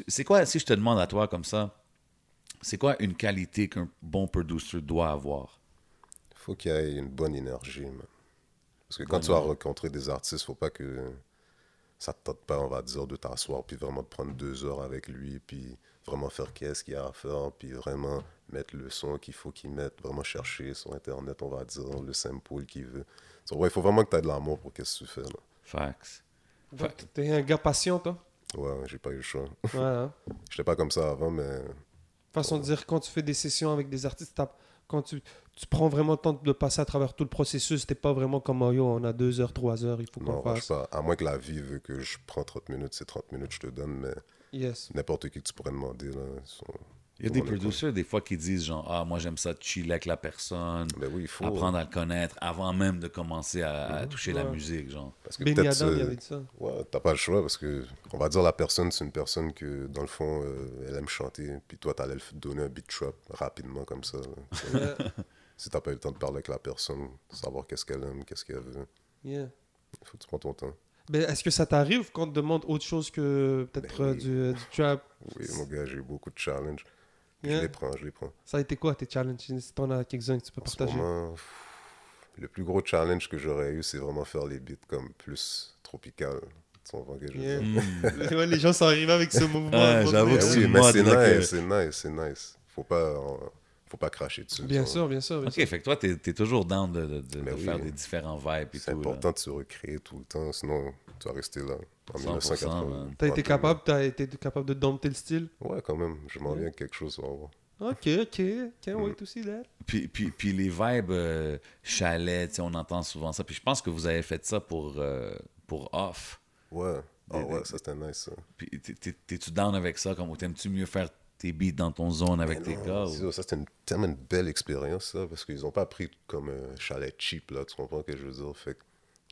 c'est quoi, si je te demande à toi comme ça, c'est quoi une qualité qu'un bon producer doit avoir? faut qu'il y ait une bonne énergie, man. Parce que quand tu vas rencontrer des artistes, faut pas que ça te tente pas, on va dire, de t'asseoir puis vraiment de prendre deux heures avec lui, puis vraiment faire qu'est-ce qu'il y a à faire, puis vraiment mettre le son qu'il faut qu'il mette, vraiment chercher sur Internet, on va dire, le sample qu'il veut. So, ouais, il faut vraiment que tu aies de l'amour pour qu'est-ce que tu fais, là. Facts. Donc, T'es un gars patient, toi? Ouais, j'ai pas eu le choix. Voilà. J'étais pas comme ça avant, mais Façon de dire, quand tu fais des sessions avec des artistes, quand tu, tu prends vraiment le temps de passer à travers tout le processus, t'es pas vraiment comme oh, yo, on a deux heures, trois heures, il faut non, qu'on je fasse. sais pas. À moins que la vie veut que je prends 30 minutes, c'est 30 minutes, je te donne, mais Yes. n'importe qui que tu pourrais demander, là, ils sont- Il y a des producers, des fois, qui disent genre, ah, moi, j'aime ça chiller avec la personne, Ben oui, il faut. apprendre à le connaître avant même de commencer à, à toucher la musique, genre. Parce que peut-être. Il euh, avait dit ça. Ouais, t'as pas le choix parce que, on va dire, la personne, c'est une personne que, dans le fond, euh, elle aime chanter. Puis toi, t'allais f- donner un beat trap rapidement comme ça. là. Si t'as pas eu le temps de parler avec la personne, savoir qu'est-ce qu'elle aime, qu'est-ce qu'elle veut, yeah. il faut que tu prends ton temps. Ben, Est-ce que ça t'arrive qu'on te demande autre chose que peut-être Ben euh, oui. du, euh, du trap? Oui, mon gars, j'ai eu beaucoup de challenges. Yeah. Je les prends, je les prends. Ça a été quoi tes challenges? Si t'en as quelques-uns que tu peux En ce partager. moment, pff, le plus gros challenge que j'aurais eu, c'est vraiment faire les beats comme plus tropical. Yeah. Ouais, les gens sont arrivés avec ce mouvement. Moment j'avoue que c'est oui, c'est que- nice, c'est nice, c'est nice. Faut pas, euh, faut pas cracher dessus. Bien sûr, bien sûr. bien Ok, sûr. fait que toi, t'es es toujours down de, de- de- Ben oui. faire des différents vibes et C'est tout. là. important de se recréer tout le temps, sinon tu vas rester là en 100%, 1980. man. T'as été capable, t'as été capable de dompter le style? Ouais, quand même. Je m'en Yeah. viens avec quelque chose. on va voir. Ok, ok. Can't wait to see that. Puis, puis, puis les vibes euh, chalet, tu sais, on entend souvent ça. Puis je pense que vous avez fait ça pour, euh, pour Off. Ouais. Ah Des- ouais, ça c'était nice. Ça. Puis t'es- t'es- t'es-tu down avec ça? Comme, ou t'aimes-tu mieux faire tes beats dans ton zone avec Mais tes gars? ou- Ça, c'était une, tellement une belle expérience, ça, parce qu'ils ont pas pris comme un chalet cheap, là. Tu comprends ce que je veux dire? Fait que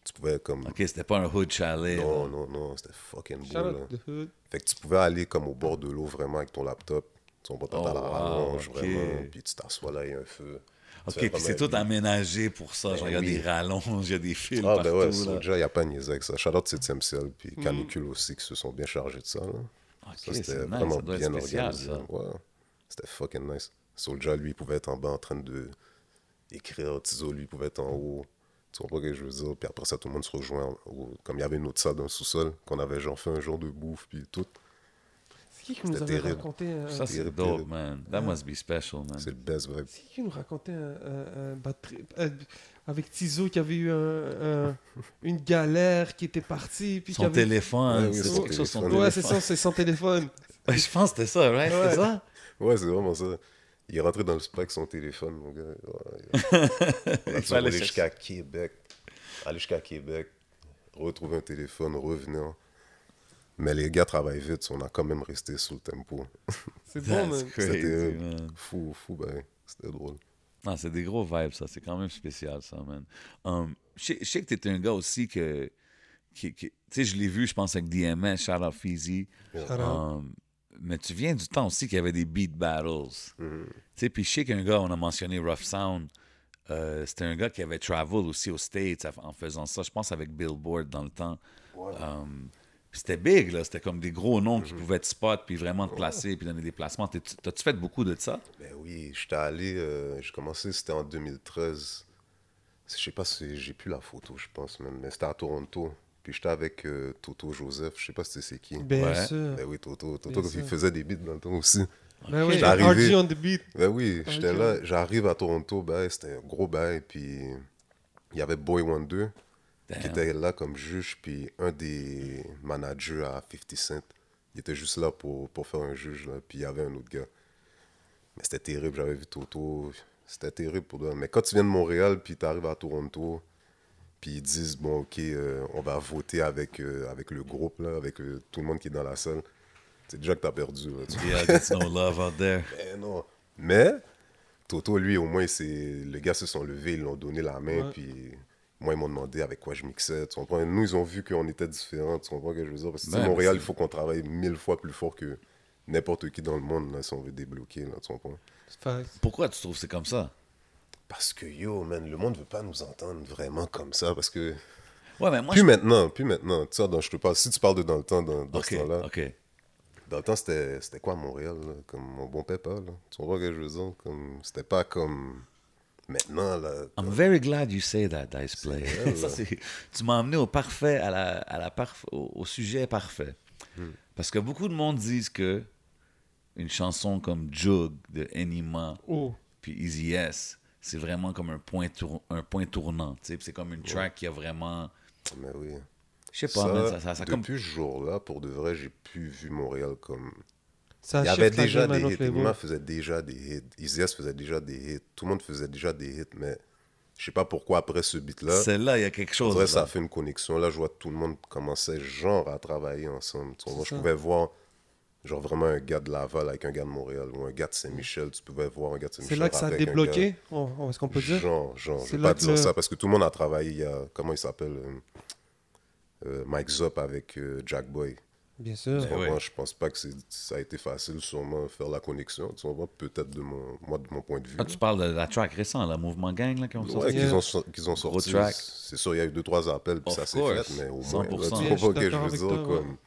tu pouvais comme. Ok, c'était pas un hood chalet. Non, là. non, non, c'était fucking beau, Shout là. out hood. Fait que tu pouvais aller comme au bord de l'eau vraiment avec ton laptop. Comprends, t'as Oh, la wow, rallonge vraiment, puis tu t'assois là, il y a un feu. Ok, puis c'est tout aménagé pour ça. Ben Genre, il y a oui. des rallonges, il y a des fils Ah, partout. ben ouais, là. Soulja, il n'y a pas niaisé avec ça. Shout-out, c'est Ciel, puis Mm. Canicule aussi, qui se sont bien chargés de ça, là. Ok, Ça, c'est c'était nice, vraiment ça doit bien être spécial, organisé. ça. Ouais, c'était fucking nice. Soulja, lui, il pouvait être en bas en train de écrire. Tizo, lui, il pouvait être en haut. Tu comprends ce que je veux dire? Puis après ça, tout le monde se rejoint. au- Comme il y avait une autre salle dans le sous-sol, qu'on avait genre fait un jour de bouffe, puis tout. C'est qui qui nous avait terrible. raconté un... Ça, c'est dope, terrible. man. That must be special, man. C'est le best vibe. C'est qui qui nous racontait un, un- un bad trip, euh, avec Tizo qui avait eu un- un- une galère qui était partie puis Son avait... téléphone, Ouais, oui, c'est son quelque chose, son téléphone. Ouais, c'est ça, c'est son téléphone. Ouais, je pense que c'était ça, right? Ouais. C'était ça? Ouais, c'est vraiment ça. Il est rentré dans le spa avec son téléphone, mon gars. Ouais, a Il fallait aller jusqu'à Québec. Aller jusqu'à Québec, retrouver un téléphone, revenir. Mais les gars travaillent vite, on a quand même resté sous le tempo. C'est bon, man. C'était-. Fou, fou, ben, c'était drôle. Non, c'est des gros vibes, ça. C'est quand même spécial, ça, man. Um, je sais- je sais que t'es un gars aussi que... qui- qui- Tu sais, je l'ai vu, je pense, avec DMS, Shout Out Feezy. Shout out. Um, mais tu viens du temps aussi qu'il y avait des beat battles. Mhm. Tu sais, puis je sais qu'un gars, on a mentionné Rough Sound, euh, c'était un gars qui avait travel aussi aux States en faisant ça, je pense avec Billboard dans le temps. Um, puis c'était big, là. C'était comme des gros noms Mhm. qui pouvaient te spot, puis vraiment te placer, puis donner des placements. T'as-tu fait beaucoup de ça? Ben oui, j'étais allé, euh, j'ai commencé, c'était en 2013. Je sais pas si j'ai plus la photo, je pense même, mais c'était à Toronto. Puis j'étais avec euh, Toto Joseph, je sais pas si c'est qui. Bien Ouais. sûr. Ben oui, Toto. Toto, Bien il sûr. faisait des beats dans le temps aussi. Ben oui, arrivé. RG on the beat. Ben oui, j'étais ok. là, j'arrive à Toronto, ben, c'était un gros bail, puis il y avait Boy Wonder qui Damn. était là comme juge, puis un des managers à 50 Cent, il était juste là pour, pour faire un juge, là, puis il y avait un autre gars. Mais c'était terrible, j'avais vu Toto, c'était terrible pour toi. Mais quand tu viens de Montréal, puis tu arrives à Toronto, puis ils disent, bon, ok, euh, on va voter avec, euh, avec le groupe, là, avec euh, tout le monde qui est dans la salle, c'est déjà que tu as perdu. Là, tu Yeah, there's no love out there. ben non. Mais Toto, lui, au moins, c'est les gars se sont levés, ils l'ont donné la main, Ouais. puis moi, ils m'ont demandé avec quoi je mixais. Tu comprends? Nous, ils ont vu qu'on était différents. Tu comprends ce que je veux dire? Parce que Ben, Montréal, il faut qu'on travaille mille fois plus fort que n'importe qui dans le monde, là, si on veut débloquer. Là, tu comprends? Pourquoi tu trouves que c'est comme ça? Parce que, yo, man, le monde veut pas nous entendre vraiment comme ça. Parce que. Ouais, mais moi, plus je... maintenant, plus maintenant. Tu sais, dans- je te parle, si tu parles de dans le temps, dans, ce temps-là, OK. Dans le temps, c'était c'était quoi Montréal? là? Comme mon bon papa, là? Tu comprends ce que je veux dire? Comme... C'était pas comme maintenant, là. I'm very glad you say that, Dice Play. vrai, Ça, là. c'est- tu m'as amené au parfait, à la, à la parf- au, au sujet parfait. Hmm. Parce que beaucoup de monde disent que une chanson comme Jug de Enima Oh, puis Easy S, c'est vraiment comme un point, tour- un point tournant. tu sais, puis C'est comme une track qui a vraiment. Mais oui. Je sais pas, Ça, man, ça, ça, ça comme. depuis ce jour-là, pour de vrai, j'ai plus vu Montréal comme. ça Il y avait déjà des hits. Enima faisait déjà des hits. Easy S faisait déjà des hits. Tout le monde faisait déjà des hits, mais je sais pas pourquoi après ce beat-là. Celle-là, il y a quelque chose. que ça a fait une connexion. Là, je vois tout le monde commençait genre à travailler ensemble. Je pouvais voir Genre vraiment un gars de Laval avec un gars de Montréal ou un gars de Saint-Michel. Tu pouvais voir un gars de C'est Saint-Michel. là que ça a débloqué, on- on- est-ce qu'on peut dire? Genre, genre, je C'est vais pas dire le- ça parce que tout le monde a travaillé. Il y a, comment il s'appelle euh, euh, Mike Zop avec euh, Jack Boy. Bien sûr. Tu comprends? ouais. Je pense pas que c'est- ça a été facile, sûrement, faire la connexion. Tu comprends? Peut-être de mon, moi, de mon point de vue. Ah, tu parles de la track récente, la Mouvement Gang, là, qui ont Ouais, sorti. qu'ils ont, qu'ils ont sorti. C'est sûr, il y a eu deux, trois appels, puis Of ça s'est fait, mais au moins, là, 100%. tu comprends ce que je veux dire? toi, comme...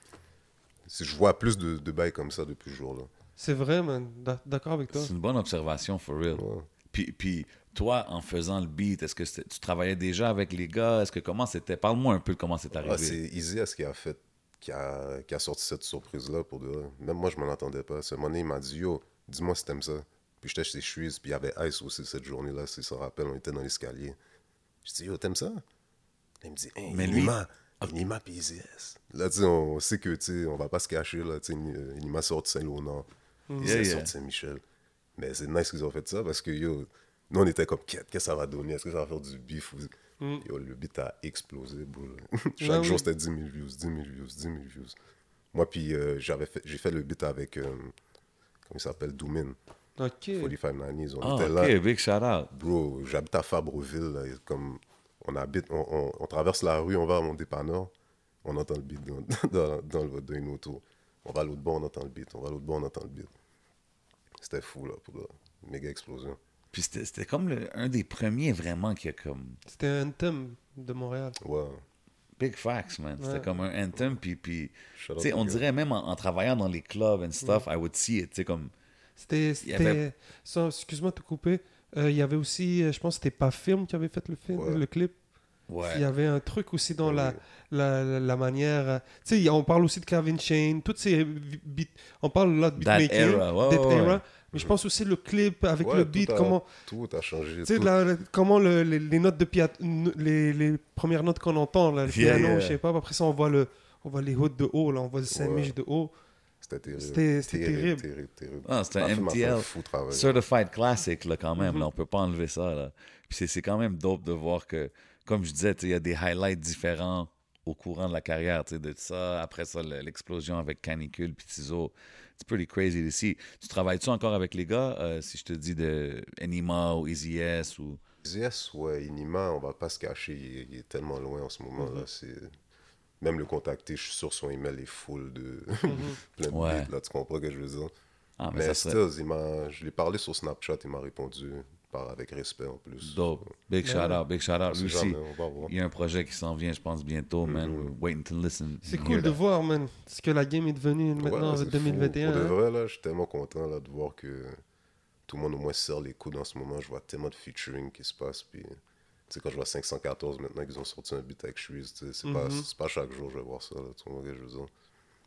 je vois plus de, de bails comme ça depuis ce jour-là. C'est vrai, man. D'a- D'accord avec toi. C'est une bonne observation, for real. Ouais. Puis, puis toi, en faisant le beat, est-ce que tu travaillais déjà avec les gars? Est-ce que comment c'était? Parle-moi un peu de comment c'est arrivé. Ah, c'est Easy S qui a fait, qui a, qui a sorti cette surprise-là pour de. Même moi, je m'en attendais pas. Ce moment il m'a dit Yo, dis-moi si t'aimes ça. Puis j'étais chez Suisse, puis il y avait Ice aussi cette journée-là, si ça rappelle, on était dans l'escalier. Je dis Yo, t'aimes ça? Il me dit Hey, Mais lui- Inima, Inima puis Easy S. Là, tu sais, on sait que, tu sais, on va pas se cacher, là. Tu sais, Inima sort de Saint-Léonard, Easy Yeah, yeah. sort de Saint-Michel. Mais c'est nice qu'ils ont fait ça parce que, yo, nous, on était comme Qu'est-ce que ça va donner? Est-ce que ça va faire du ou... Mm. Yo, le beat a explosé, bro. Chaque Ouais, jour, oui. c'était 10 000 views, 10 000 views, 10 000 views. Moi, puis euh, j'avais fait, j'ai fait le beat avec, euh, comment il s'appelle, Doomin, Ok. 4590. On Ah, était ok, là. big shout out. Bro, j'habite à Fabreville, là, comme on habite, on, on- on traverse la rue, on va à mon dépanneur, on entend le beat dans, dans, dans, le- dans une auto. On va à l'autre bord, on entend le beat. On va à l'autre bord, on entend le beat. C'était fou, là, pour la méga explosion. Puis c'était c'était comme le- un des premiers vraiment qui a comme. C'était un thème de Montréal. Ouais. Big facts, man. C'était Ouais. comme un anthem. Puis, puis on dirait même en, en travaillant dans les clubs and stuff, I would see it. Tu sais, comme. C'était. avait- Excuse-moi de te couper. Euh, Il y avait aussi, euh, je pense que c'était pas Film qui avait fait le film, Ouais. le clip. Ouais. Il y avait un truc aussi dans la, la, la, la manière. euh, Tu sais, on parle aussi de Calvin Chain, toutes ces beats. On parle là de That beatmaking, era, ouais. Mais je pense aussi le clip avec le tout beat, a- comment. Tout a changé. Tu sais, comment le- les, les notes de piano, les, les premières notes qu'on entend, là, le Yeah, piano, yeah. je sais pas. Après ça, on voit, le, on voit les hauts de haut, là, on voit le Saint-Mich de haut. C'était terrible. C'était- c'était terrible. Terrible, terrible. Ah, c'était un MTL. fou travail. Certified Classic, là, quand même. là, on peut pas enlever ça. Là. Puis c'est- c'est quand même dope de voir que, comme je disais, il y a des highlights différents au courant de la carrière. tu sais, De ça, après ça, le- l'explosion avec Canicule puis Tizo. C'est pretty crazy ici. Tu travailles-tu encore avec les gars euh, Si je te dis de Enima ou Easy S ou. Yes, ouais, Inima, on va pas se cacher, il est, il est tellement loin en ce moment-là. Mhm. c'est Même le contacter, je suis sûr son email est full de plein de Ouais. là, tu comprends ce que je veux dire? Ah, mais, mais ça serait il m'a- je l'ai parlé sur Snapchat, il m'a répondu par... avec respect en plus. dope. Big Ouais. shout out, big shout out. Lui aussi, il y a un projet qui s'en vient, je pense, bientôt, man. Mhm. We're waiting to listen. C'est cool de that. voir, man, ce que la game est devenue maintenant Ouais, en c'est fou. 2021. Pour de hein. vrai, là, je suis tellement content là, de voir que tout le monde au moins serre les coudes en ce moment. Je vois tellement de featuring qui se passe. Puis, sais, quand je vois 514 maintenant qu'ils ont sorti un beat avec sais, c'est pas, Mhm. c'est pas chaque jour que je vais voir ça. Là, je veux dire.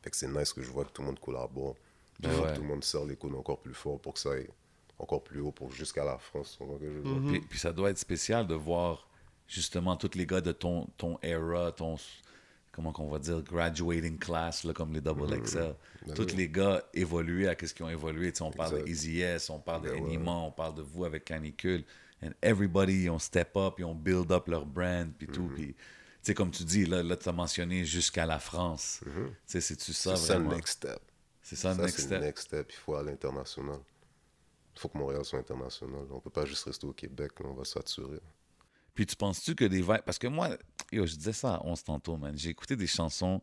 Fait que c'est nice que je vois que tout le monde collabore. Ben ouais. que tout le monde serre les coudes encore plus fort pour que ça aille encore plus haut pour jusqu'à la France. Tu vois ce que je veux dire. Mhm. Puis, puis ça doit être spécial de voir justement tous les gars de ton, ton era, ton, comment qu'on va dire, graduating class, là, comme les Double XL. Ben tous oui. les gars évoluer à ce qu'ils ont évolué. On parle de. Easy S, on parle de Ben ouais. Enima, on parle de vous avec Canicule. And everybody, ils ont step up, ils ont build up leur brand, puis Mhm. tout. Puis, tu sais, comme tu dis, là, là tu as mentionné jusqu'à la France. Tu sais, c'est-tu ça Mhm. C'est ça le vraiment? next step. C'est ça le next step. le next step. Il faut aller à l'international. Il faut que Montréal soit international. On peut pas juste rester au Québec. là, on va saturer. Puis tu penses-tu que des vibes. Parce que moi, yo, je disais ça à 11 tantôt, man. J'ai écouté des chansons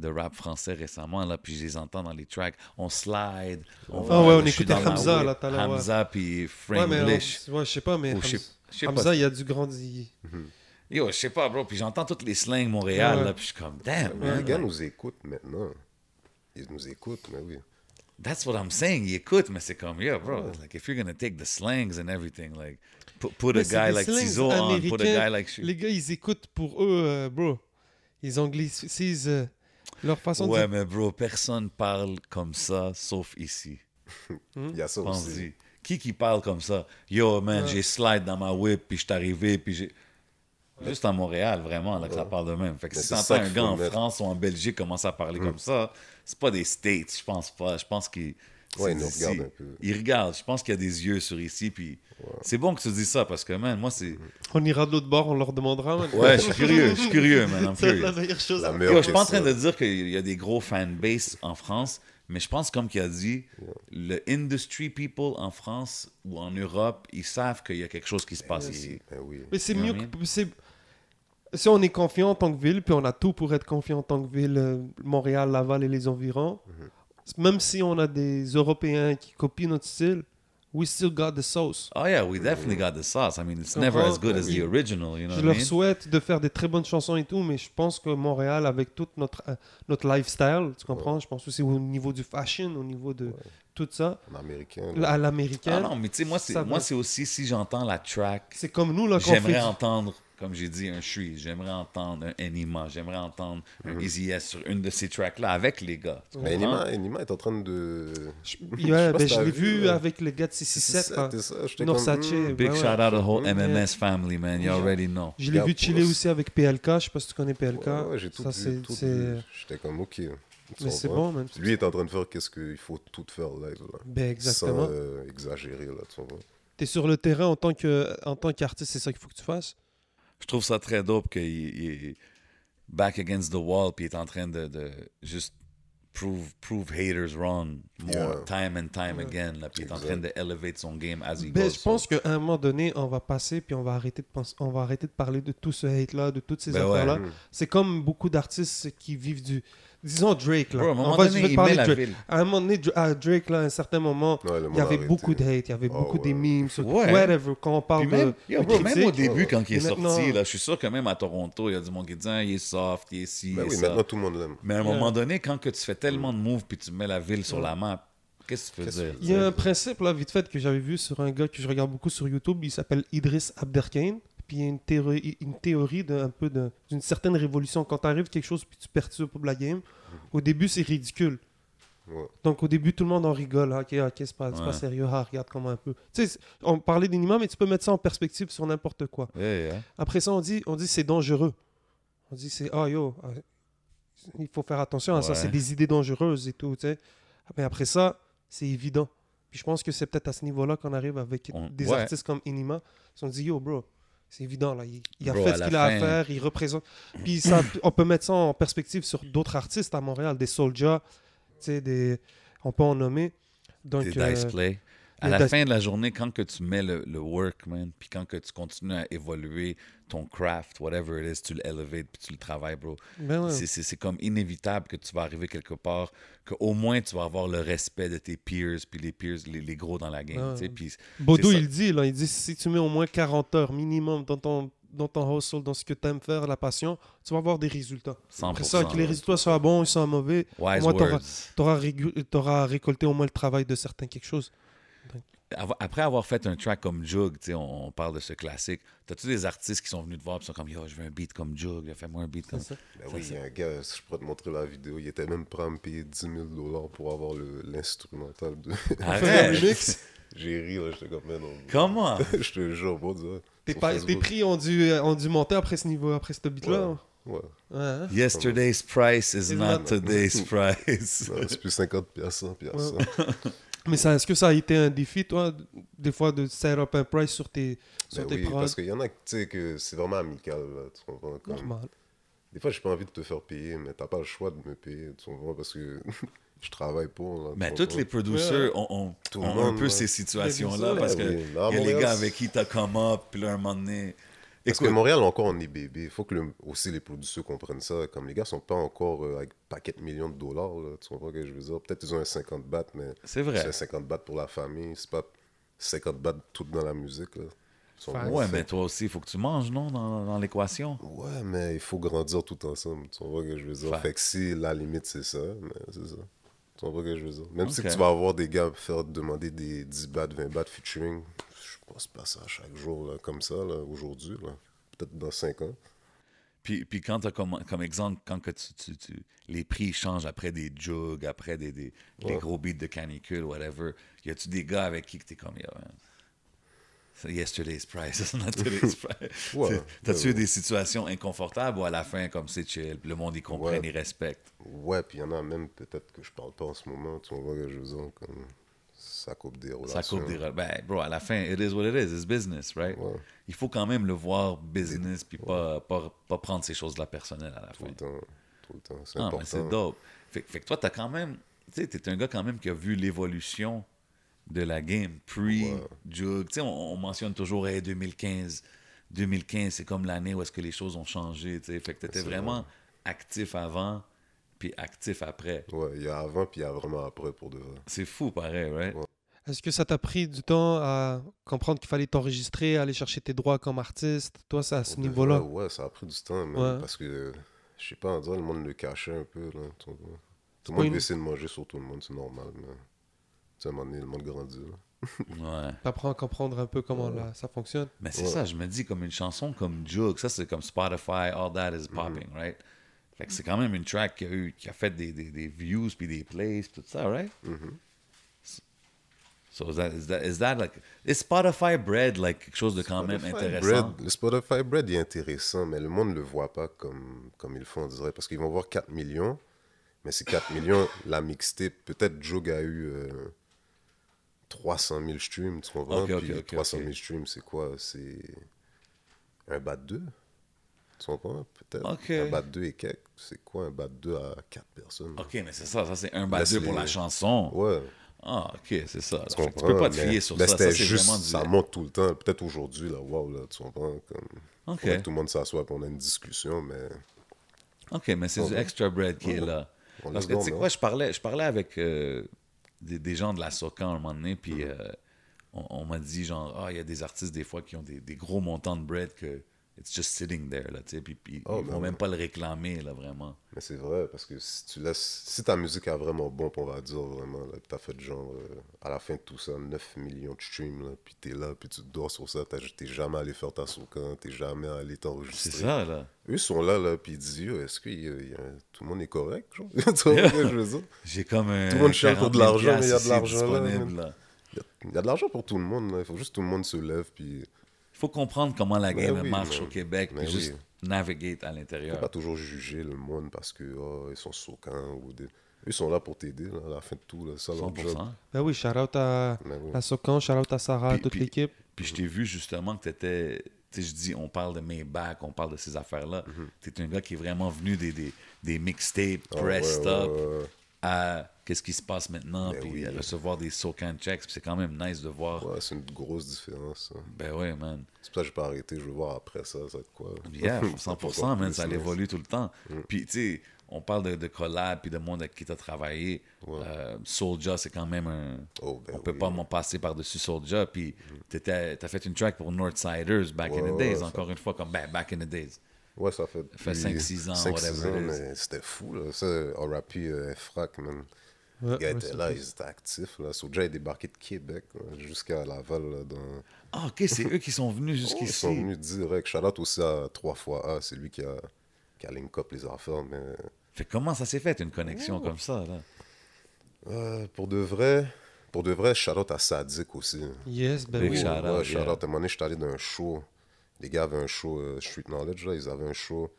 de rap français récemment, là, puis je les entends dans les tracks. On slide. On Ah ouais, on écoutait Hamza, là, tout à l'heure, ouais. Hamza, puis Ouais, mais on- ouais, je sais pas, mais sais- Hamza- il a dû grandir. Yo, je sais pas, bro. Puis j'entends toutes les slangs Montréal, Ouais. là, puis je suis comme, damn, man. les gars nous écoutent maintenant. Ils nous écoutent, mais oui. that's what I'm saying. Ils écoutent, mais c'est comme, yo, bro. Like, if you're gonna take the slangs and everything, like, put, put a guy like Tizo on, put a guy like... Les gars, ils écoutent pour eux, euh, bro. Ils anglicisent euh, leur façon Ouais, de mais bro, personne parle comme ça, sauf ici. Il y a ça aussi. Qui qui parle comme ça? Yo, man, j'ai slide dans ma whip, puis je suis arrivé, puis j'ai... Juste à Montréal, vraiment, là, que ça parle de même. Fait que Mais si c'est t'entends un gars en mettre. France ou en Belgique commencer à parler comme ça, c'est pas des States, je pense pas. Je pense qu'ils... Ouais, ils nous regardent un peu. Ils regardent. Je pense qu'il y a des yeux sur ici, puis... C'est bon que tu dis ça, parce que, man, moi, c'est... On ira de l'autre bord, on leur demandera. man. Ouais, je suis curieux, je suis curieux, man, I'm C'est la curious. meilleure chose. La à- meilleure Yo, je suis pas en train de dire qu'il y a des gros fanbase en France, Mais je pense, comme qu'il a dit, le industry people en France ou en Europe, ils savent qu'il y a quelque chose qui se passe ici. Ben oui. Mais c'est mieux que. c'est- Si on est confiant en tant que ville, puis on a tout pour être confiant en tant que ville, euh, Montréal, Laval et les environs, Mhm. Même si on a des Européens qui copient notre style, we still got the sauce. Oh yeah, we definitely got the sauce. I mean, it's Tu never as good as the original, you know Je I leur mean? souhaite de faire des très bonnes chansons et tout, mais je pense que Montréal, avec tout notre, euh, notre lifestyle, tu comprends? Je pense aussi au niveau du fashion, au niveau de tout ça, à Ah l'américaine. non, mais tu sais, moi, c'est moi, aussi si j'entends la track, C'est comme nous, là, qu'on fait. j'aimerais du- entendre, comme j'ai dit, un Shreeze, j'aimerais entendre un Enima, j'aimerais entendre un Easy S sur une de ces tracks-là avec les gars. Mais? Enima, Enima est en train de. Je- Je ben, je l'ai vu, là. avec les gars de 667. hein. Norsace, comme, hmm. Big ouais, shout ouais. out to the whole. MMS family, man. You already know. Je l'ai vu chiller aussi avec PLK. Je sais pas si tu connais PLK. Ouais, ouais, j'ai tout ça, vu. J'étais comme, ok. Mais c'est bon, man. Lui est en train de faire qu'est-ce qu'il faut tout faire live. Là. Ben, exactement. Sans euh, exagérer, là, tu comprends? T'es sur le terrain en tant, que, en tant qu'artiste, c'est ça qu'il faut que tu fasses? Je trouve ça très dope qu'il il est back against the wall puis il est en train de, de juste prove, prove haters wrong more Yeah. time and time again. Là, puis il est en train de elevate son game as he Ben, goes. je pense qu'à un moment donné, on va passer puis on va arrêter de penser, on va arrêter de parler de tout ce hate-là, de toutes ces Ben ouais. affaires-là. Mm. C'est comme beaucoup d'artistes qui vivent du. Disons Drake, là. Bro, à un On moment va- je donné, vais parler Drake. ville. À un moment donné, à Drake, là, à un certain moment, Ouais, il y avait a beaucoup de hate, il y avait Oh, beaucoup des ouais. memes, sur Ouais. whatever, quand on parle même, de, yo, même au début, quand il est sorti, là, je suis sûr que même à Toronto, il y a du monde qui dit ah, il est soft, il est ci, Ben oui, ça. maintenant tout le monde l'aime. Mais à un Yeah. moment donné, quand que tu fais tellement de moves puis tu mets la ville sur la map, qu'est-ce que tu peux Qu'est-ce dire? que Il y a un principe, là, vite fait, que j'avais vu sur un gars que je regarde beaucoup sur YouTube. Il s'appelle Idriss Abderkane. Puis il y a une théorie, une théorie d'un peu de- d'une certaine révolution. Quand t'arrives quelque chose puis tu perturbes la game, au début, c'est ridicule. Ouais. Donc au début, tout le monde en rigole. Ah, Ok, ok, c'est pas, c'est pas Ouais. sérieux. Ah, regarde comment un peu. Tu sais, on parlait d'Inima, mais tu peux mettre ça en perspective sur n'importe quoi. Yeah, yeah. Après ça, on dit, on dit c'est dangereux. On dit c'est ah yo, ah, il faut faire attention à ça. Ouais. C'est des idées dangereuses et tout. tu sais. Mais après ça, c'est évident. Puis je pense que c'est peut-être à ce niveau-là qu'on arrive avec On- des ouais. artistes comme Inima. Ils ont dit yo bro, c'est évident là. Il, il a Bro, fait ce qu'il a à faire. Il représente. Puis ça, on peut mettre ça en perspective sur d'autres artistes à Montréal, des Soulja, tu sais, des, on peut en nommer. Donc Des euh, dice play. À la fin de la journée, quand que tu mets le, le work, man, puis quand que tu continues à évoluer ton craft, whatever it is, tu l'elevates puis tu le travailles, bro. ben ouais. C'est- comme inévitable que tu vas arriver quelque part, qu'au moins tu vas avoir le respect de tes peers, puis les peers, les, les gros dans la game. Ah. tu sais, Puis Baudou, il dit, là, il dit si tu mets au moins 40 heures minimum dans ton, dans ton hustle, dans ce que tu aimes faire, la passion, tu vas avoir des résultats. 100%. Après ça, que les résultats soient bons, ils soient mauvais, Wise Moi, t'auras- words. tu auras, récolté au moins le travail de certains quelque chose. Après avoir fait un track comme Jug, tu sais, on, on parle de ce classique, t'as-tu des artistes qui sont venus te voir et sont comme Yo, je veux un beat comme Jug, fais-moi un beat comme C'est ça. Ben Ça, oui, il y a un gars, si je pourrais te montrer la vidéo, il était même prêt à me payer 10 000 dollars pour avoir l'instrumental de. Arrête! J'ai ri, là, j'étais comme, mais non. Comment? je te jure, bon, Dieu. Tes, prix ont dû, ont dû monter après ce niveau, après ce beat-là. Ouais. Ouais, hein? Yesterday's price is not not- today's price. Non, c'est plus 50 piastres, 100 piastres. Mais ça, est-ce que ça a été un défi, toi, des fois, de set up un price sur tes, sur Ben tes oui, prods parce qu'il y en a, tu sais, que c'est vraiment amical, là, tu comprends? Comme- Normal. Des fois, j'ai pas envie de te faire payer, mais t'as pas le choix de me payer, tu comprends? Parce que je travaille pour, là, tu Mais tous les producers ont, ont- ont un peu ouais. ces situations-là Ben parce oui, que il y a les gars avec qui t'as come up, puis là, un moment donné. Parce Écoute, que Montréal, encore, on est bébé. Il faut que le- aussi les producteurs comprennent ça. Comme les gars sont pas encore euh, avec paquet de millions de dollars, là, tu comprends ce que je veux dire? Peut-être qu'ils ont un 50 bahts, mais c'est c'est vrai. un 50 bahts pour la famille. C'est pas 50 bahts tout dans la musique, là. Ils bien Ouais, mais toi aussi, il faut que tu manges, non, dans, dans l'équation? Ouais, mais il faut grandir tout ensemble. Tu comprends ce que je veux dire? Fact. Fait que si la limite, c'est ça, mais c'est ça. Tu comprends ce que je veux dire? Même si tu vas avoir des gars faire demander des 10 bahts, 20 bahts featuring, je pense pas ça chaque jour, là, comme ça, aujourd'hui. Peut-être dans 5 ans. Puis, puis quand t'as comme, comme exemple, quand que tu, tu- tu- les prix changent après des jugs, après des, des, des Ouais. gros beats de canicule, whatever, y a-tu des gars avec qui que t'es comme, Yo, man, yesterday's price, it's not today's price. Ouais, Tu- T'as-tu ouais, eu des situations inconfortables ou à la fin, comme c'est chill, le monde, ils comprennent, Ouais. ils respectent? Ouais, puis il y en a même peut-être que je parle pas en ce moment, tu vois que je veux dire, comme ça coupe des relations. Ça coupe des... re- Ben, bro, à la fin, it is what it is, it's business, right? Ouais, Il faut quand même le voir business, puis pas, pas, pas prendre ces choses-là personnelles à la tout fin. le temps, tout le temps, c'est Ah, important. c'est dope. Fait, fait que toi, t'as quand même tu sais, t'es un gars quand même qui a vu l'évolution de la game pre-Jug. Tu sais, on, on mentionne toujours hey, 2015. 2015, c'est comme l'année où est-ce que les choses ont changé, tu sais. Fait que t'étais vraiment actif avant, puis actif après. Ouais, il y a avant, puis il y a vraiment après pour de vrai. C'est fou, pareil, right? Ouais. Est-ce que ça t'a pris du temps à comprendre qu'il fallait t'enregistrer, aller chercher tes droits comme artiste Toi, c'est à ce niveau-là? Ouais, ça a pris du temps, Ouais. parce que, je sais pas, on dirait le monde le cachait un peu. Là, tout le monde une- essayer de manger sur tout le monde, c'est normal, mais tu sais, à un moment donné, le monde grandit. Là. Ouais. T'apprends à comprendre un peu comment Ouais. là, ça fonctionne. Mais c'est Ouais. ça, je me dis, comme une chanson comme Jug, ça c'est comme Spotify, All That is Popping, right? Fait que c'est quand même une track qui a, eu, qui a fait des, des, des views puis des plays tout ça, right? Mhm. So is that, is that, is that like, is Spotify bread like quelque chose de quand même Spotify intéressant? Bread, le Spotify Bread est intéressant, mais le monde ne le voit pas comme, comme ils font, on dirait, parce qu'ils vont voir 4 millions, mais ces 4 millions, la mixtape, peut-être Jog a eu euh, 300 000 streams, tu comprends? Ok, ok, Puis ok, 300 000 ok. streams, c'est quoi? C'est un bat 2? Tu comprends? Peut-être. Un bat 2 et quelques. C'est quoi un bat 2 à 4 personnes? Ok, mais c'est ça, ça c'est un Laisse deux pour les- la chanson. Ouais. Ah, ok, c'est ça. Tu peux pas te mais- fier sur mais ça. c'était Ça, juste, vraiment du... ça monte tout le temps. Peut-être aujourd'hui, là, wow, là, tu comprends? Comme, que tout le monde s'assoit et on a une discussion, mais OK, mais c'est du extra bread qui est là. On Parce que tu sais quoi, je parlais, je parlais avec euh, des, des gens de la Socan à un moment donné, puis Mm-hmm. euh, on, on m'a dit genre, ah, il y a des artistes des fois qui ont des, des gros montants de bread que it's just sitting there, là, tu sais, puis, puis Oh, ils vont même pas le réclamer, là, vraiment. Mais c'est vrai, parce que si tu laisses. Si ta musique est vraiment bon, on va dire vraiment, là, t'as fait genre, euh, à la fin de tout ça, 9 millions de streams, là, puis t'es là, puis tu dors sur ça, t'es jamais allé faire ta socan, t'es jamais allé C'est t'enregistrer. ça, là. Eux sont là, là, puis ils disent, est-ce que y a- y a- tout le monde est correct, genre? tu vois ce que je veux dire? J'ai comme un. Tout le monde cherche de 40 000 l'argent, mais il y a de l'argent, là. Il y a de l'argent pour tout le monde, là. il faut juste que tout le monde se lève, puis faut comprendre comment la Ben game oui, marche mais- au Québec, mais puis juste oui. navigate à faut l'intérieur. pas toujours juger le monde parce que oh, ils sont soquants ou des... Eux sont là pour t'aider, là, à la fin de tout, là, ça leur job. 100%. Ben oui, shout out à oui. la Socan, shout out à Sarah, à Puis- toute puis- l'équipe. Puis je t'ai vu justement que tu étais. Tu sais, je dis, on parle de Maybach, on parle de ces affaires-là. Tu es un gars qui est vraiment venu des, des, des mixtapes, Ah, pressed ouais, up, ouais, ouais. À qu'est-ce qui se passe maintenant, Ben puis oui. recevoir des SoCan checks. Puis c'est quand même nice de voir. Ouais, c'est une grosse différence. ça. Ben ouais, man. C'est pour ça que j'ai pas arrêté. Je veux voir après ça, ça va être quoi. Yeah, Ça va 100%, encore man, ça évolue tout le temps. Mm. Puis, tu sais, on parle de, de collab puis de monde avec qui tu as travaillé. Euh, Soulja, c'est quand même un. Oh, ben on peut oui. pas m'en passer par-dessus Soulja. Puis, tu as fait une track pour Northsiders back in Ouais, the days, ouais, ça- encore une fois, comme ben, back in the days. Ouais, ça fait. fait depuis 5-6 ans, 5-6 whatever ans, mais c'était fou, là. Ça, RAP, euh, frac, man. Ouais, étaient c'est là, ils étaient actifs, là. Soulja est débarqué de Québec, jusqu'à Laval, là, dans. Ah, ok, c'est eux qui sont venus Oh, ils jusqu'ici. sont venus direct. Out aussi à 3 fois A, c'est lui qui a, qui a link up les affaires, mais. Fait comment ça s'est fait, une connexion comme ça, là? Euh, pour de vrai, pour de vrai, out à Sadik aussi. Yes, ben Big oui. ouais, yeah. out. À un moment donné, j'étais allé dans un show. Les gars avaient un show euh, Street Knowledge, là, ils avaient un show.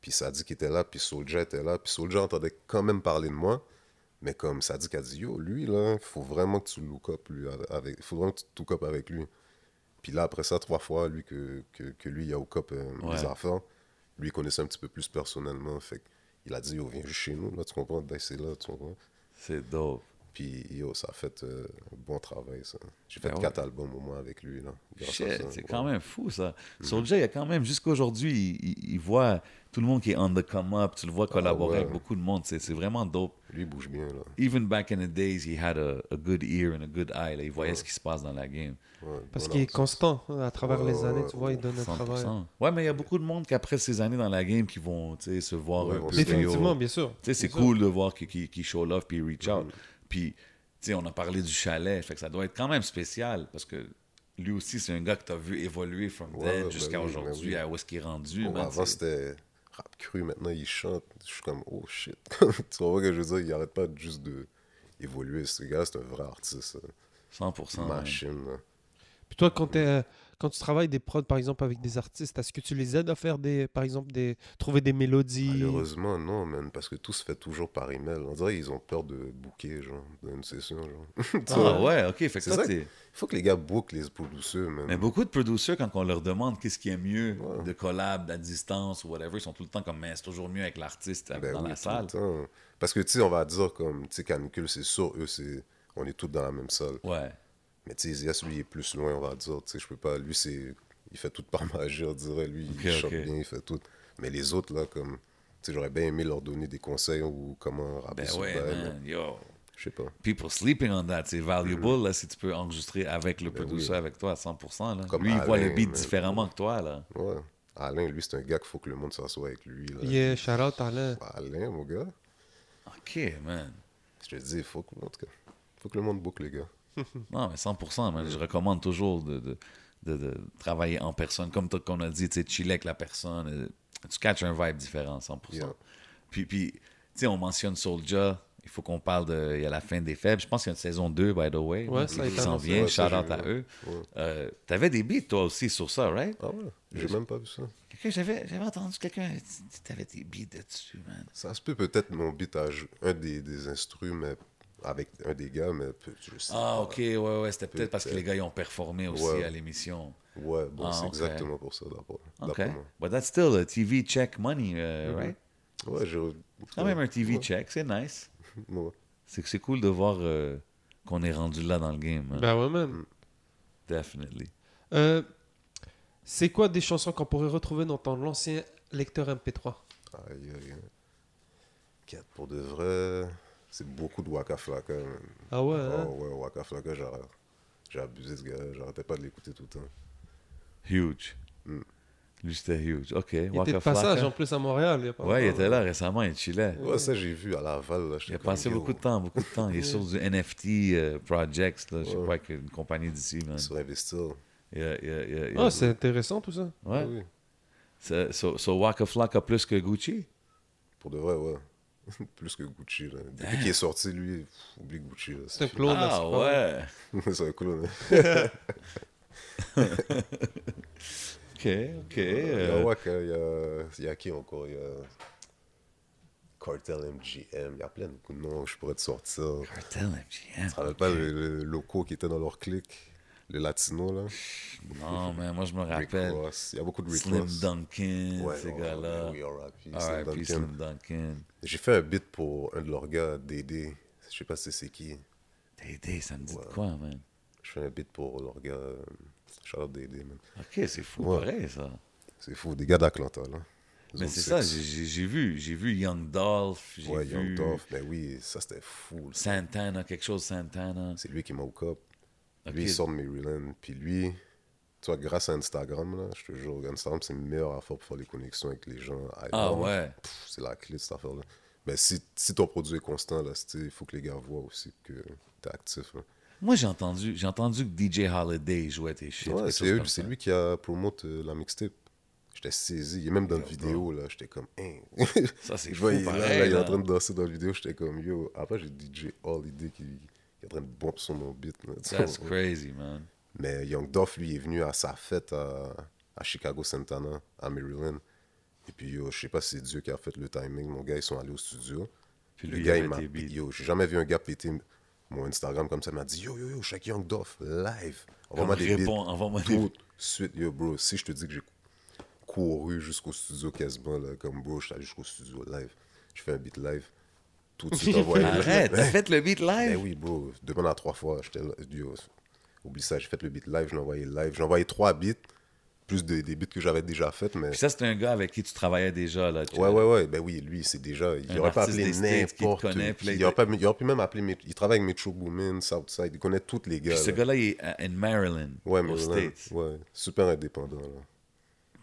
Puis Sadik était là, puis Soulja était là. Puis Soulja entendait quand même parler de moi. Mais comme Sadik a dit, yo, lui, là, faut vraiment que tu look up, lui, avec, faut vraiment que tu look up avec lui. Puis là, après ça, trois fois, lui, que, que, que lui, il a hook up euh, Ouais. les affaires. Lui, il connaissait un petit peu plus personnellement. Fait il a dit, yo, viens juste chez nous, là, tu comprends? Ben, c'est là, tu comprends? C'est dope. Puis, yo, ça a fait euh, un bon travail, ça. J'ai fait Ben ouais. quatre albums au moins avec lui, là. grâce à Shit, ça. c'est Ouais. quand même fou, ça. Soulja, il y a quand même, jusqu'à aujourd'hui, il, voit tout le monde qui est on the come up, tu le vois collaborer Ah ouais. avec beaucoup de monde. C'est vraiment dope. Lui, il bouge bien, là. Even back in the days, he had a, a good ear and a good eye. là. Il voyait ce qui se passe dans la game. Ouais, Parce qu'il est constant à travers Ouais, les années, ouais, tu vois, il donne un 100%. travail. Ouais, mais il y a beaucoup de monde qu'après ces années dans la game qui vont tu sais, se voir Ouais, un peu. Définitivement, bien sûr. Tu sais, c'est sûr. cool de voir qu'il qu'il- qu'il show love puis reach out. Mm-hmm. Puis, tu sais, on a parlé du chalet, fait que ça doit être quand même spécial parce que lui aussi, c'est un gars que tu as vu évoluer from Ouais, dead ben jusqu'à oui, ben aujourd'hui, oui. à où est-ce qu'il est rendu. Oh, man, avant, c'était rap cru. Maintenant, il chante. Je suis comme, oh shit. tu vois ce que je veux dire? Il arrête pas juste de évoluer. Ce gars-là, c'est un vrai artiste. euh, 100%. man. Machine. là. Puis toi, quand t'es quand tu travailles des prods, par exemple, avec des artistes, est-ce que tu les aides à faire des, par exemple, des, trouver des mélodies? Malheureusement, non, man, parce que tout se fait toujours par email. On dirait qu'ils ont peur de booker, genre, dans une session, genre. Ah ouais, ok. Fait que C'est toi, ça. t'es- Il faut que les gars bookent les producers, man. Mais beaucoup de producers, quand on leur demande qu'est-ce qui est mieux Ouais. de collab, à distance ou whatever, ils sont tout le temps comme, mais c'est toujours mieux avec l'artiste Ben dans oui, la tout le salle. temps. Parce que, tu sais, on va dire comme, tu sais, Canicule, c'est sûr, eux, c'est... On est tous dans la même salle. Ouais. Mais tu sais, Zias, lui, il est plus loin, on va dire. Tu sais, je peux pas... Lui, c'est... Il fait tout par magie, on dirait. Lui, il chante bien, il fait tout. Mais les autres, là, comme... Tu sais, j'aurais bien aimé leur donner des conseils ou comment rapper Ben sur ouais, bail, man. Yo. Je sais pas. People sleeping on that. C'est valuable, là, si tu peux enregistrer avec le. Ben producer, oui. avec toi à 100%. Là. Comme Lui, il voit le Alain, beat mais- différemment que toi, là. Ouais. Alain, lui, c'est un gars qu'il faut que le monde s'assoie avec lui. Là. Yeah, shout out Alain. Alain, mon gars. OK, man. Je te dis, il faut que, en tout cas, faut que le monde book, les gars. Non, mais 100%, man. Je recommande toujours de, de, de- de travailler en personne. Comme toi, qu'on a dit, tu sais, chiller avec la personne. euh, Tu catches un vibe différent, 100%. Yeah. Puis, puis tu sais, on mentionne Soulja. Il faut qu'on parle de. Il y a la fin des faibles. Je pense qu'il y a une saison 2, by the way. Ouais, qui ça s'en annoncé. vient. Ouais, ça, Shout out à eux. ouais. Euh, T'avais des beats, toi aussi, sur ça, right? Ah ouais? J'ai même pas vu ça. J'avais, j'avais entendu quelqu'un. T'avais des beats dessus, man. Ça se peut peut-être mon beat à un des, des instrus, mais avec un des gars, mais je sais Ah, pas. ok, ouais, ouais. C'était peut-être parce que les gars, ils ont performé aussi Ouais. à l'émission. Ouais, bon, Ah, c'est ok. exactement pour ça, d'abord. OK. d'après moi. But that's still a TV check money, uh, right? Ouais, j'ai. Quand même un TV Ouais. check, c'est nice. Ouais. C'est que c'est cool de voir euh, qu'on est rendu là dans le game. hein. Ben ouais, man. Definitely. Euh, c'est quoi des chansons qu'on pourrait retrouver dans ton ancien lecteur MP3 Aïe, aïe, pour de vrai. C'est beaucoup de Waka Flocka. man. Ah ouais, hein? Oh, ouais, Waka Flocka, j'ai j'ai abusé ce gars. J'arrêtais pas de l'écouter tout le temps. Huge. Mm. Lui, c'était huge. OK. Il était Waka de passage Flocka. en plus à Montréal. il y a pas Ouais, il était là récemment, il chillait. Ouais, ça, j'ai vu à Laval. Là, Il a passé beaucoup de temps, beaucoup de temps. Il est sur du NFT euh, Projects, là, je sais Ouais. pas, une compagnie d'ici, man. Sur Investir. Il y a- il y a- il y a- il y a- Ah, c'est intéressant tout ça. Ouais. Oui, So, so, so Waka Flocka plus que Gucci? pour de vrai, ouais. Plus que Gucci. Là. Depuis Damn. qu'il est sorti, lui, pff, oublie Gucci. là, C'est un clone. Ah ouais. c'est un clone. hein. OK, OK. Il y euh, a Waka, il y a, il y a qui encore? Il y a Cartel MGM. Il y a plein de noms, je pourrais te sortir. Cartel MGM. Tu te rappelles pas le, le loco qui était dans leur clique? Le latino, là Non, mais moi, je me Rick rappelle. Ross. Il y a beaucoup de Rick Slim Ross. Duncan, Ouais, ces gars-là. oui, R.I.P. Slim. Duncan. J'ai fait un beat pour un de leurs gars, Dédé. Je sais pas si c'est qui. Dédé, ça me dit de quoi, man? Je fais un beat pour leur gars. euh, Charlotte Dédé, man. OK, c'est fou, Ouais. pareil, ça. C'est fou, des gars d'Atlanta, là. Mais c'est ça, j'ai- vu. J'ai vu Young Dolph, j'ai Ouais, vu Young Dolph. Ben oui, ça c'était fou. là. Santana, quelque chose Santana. C'est lui qui m'a hook up. Lui, il sort de Maryland. Puis lui, tu vois, grâce à Instagram, là, je te jure, Instagram, c'est le meilleur affaire pour faire les connexions avec les gens. Ah ouais. C'est la clé de cette affaire-là. Mais si, si ton produit est constant, là, il faut que les gars voient aussi que t'es actif. Là. Moi, j'ai entendu, j'ai entendu que DJ Holiday jouait tes shit. Ouais, c'est lui qui a promote euh, la mixtape. J'étais saisi. Il est même dans la vidéo, là. J'étais comme, hein. Ça, c'est fou, là, pareil, là, il est en train de danser dans la vidéo. J'étais comme, yo. Après, j'ai DJ Holiday qui est en train de bump sur mon beat. That's vois. crazy, man. Mais Young Dolph, lui, est venu à sa fête à, à Chicago Santana, à Maryland. Et puis, yo, je sais pas si c'est Dieu qui a fait le timing. Mon gars, ils sont allés au studio. Puis le lui, gars, il m'a beats. Yo, j'ai jamais vu un gars péter mon Instagram comme ça. Il m'a dit, yo, yo, yo, check Young Dolph, live. Envoie-moi des beats. envoie-moi des Tout de suite, yo, bro. Si je te dis que j'ai couru jusqu'au studio quasiment, là, comme bro, je suis allé jusqu'au studio live. Je fais un beat live. Tout de suite envoyé. Arrête, t'as fait le beat Ben live? oui, bro. Demande à trois fois. J'étais là. Yo, oublie ça, j'ai fait le beat live, je l'ai envoyé live. J'ai envoyé trois beats, plus des, des beats que j'avais déjà fait, mais. Puis ça, c'était un gars avec qui tu travaillais déjà, là. tu Ouais, vois. ouais, ouais. Ben oui, lui, c'est déjà. Il Un aurait pas appelé qui n'importe connaît, qui. il aurait, pas, il aurait pu même appeler. Il travaille avec Metro Boomin, Southside. Il connaît tous les gars. Puis ce là. gars-là, il est à- in Maryland, Ouais, mais States. Ouais, super indépendant. Là.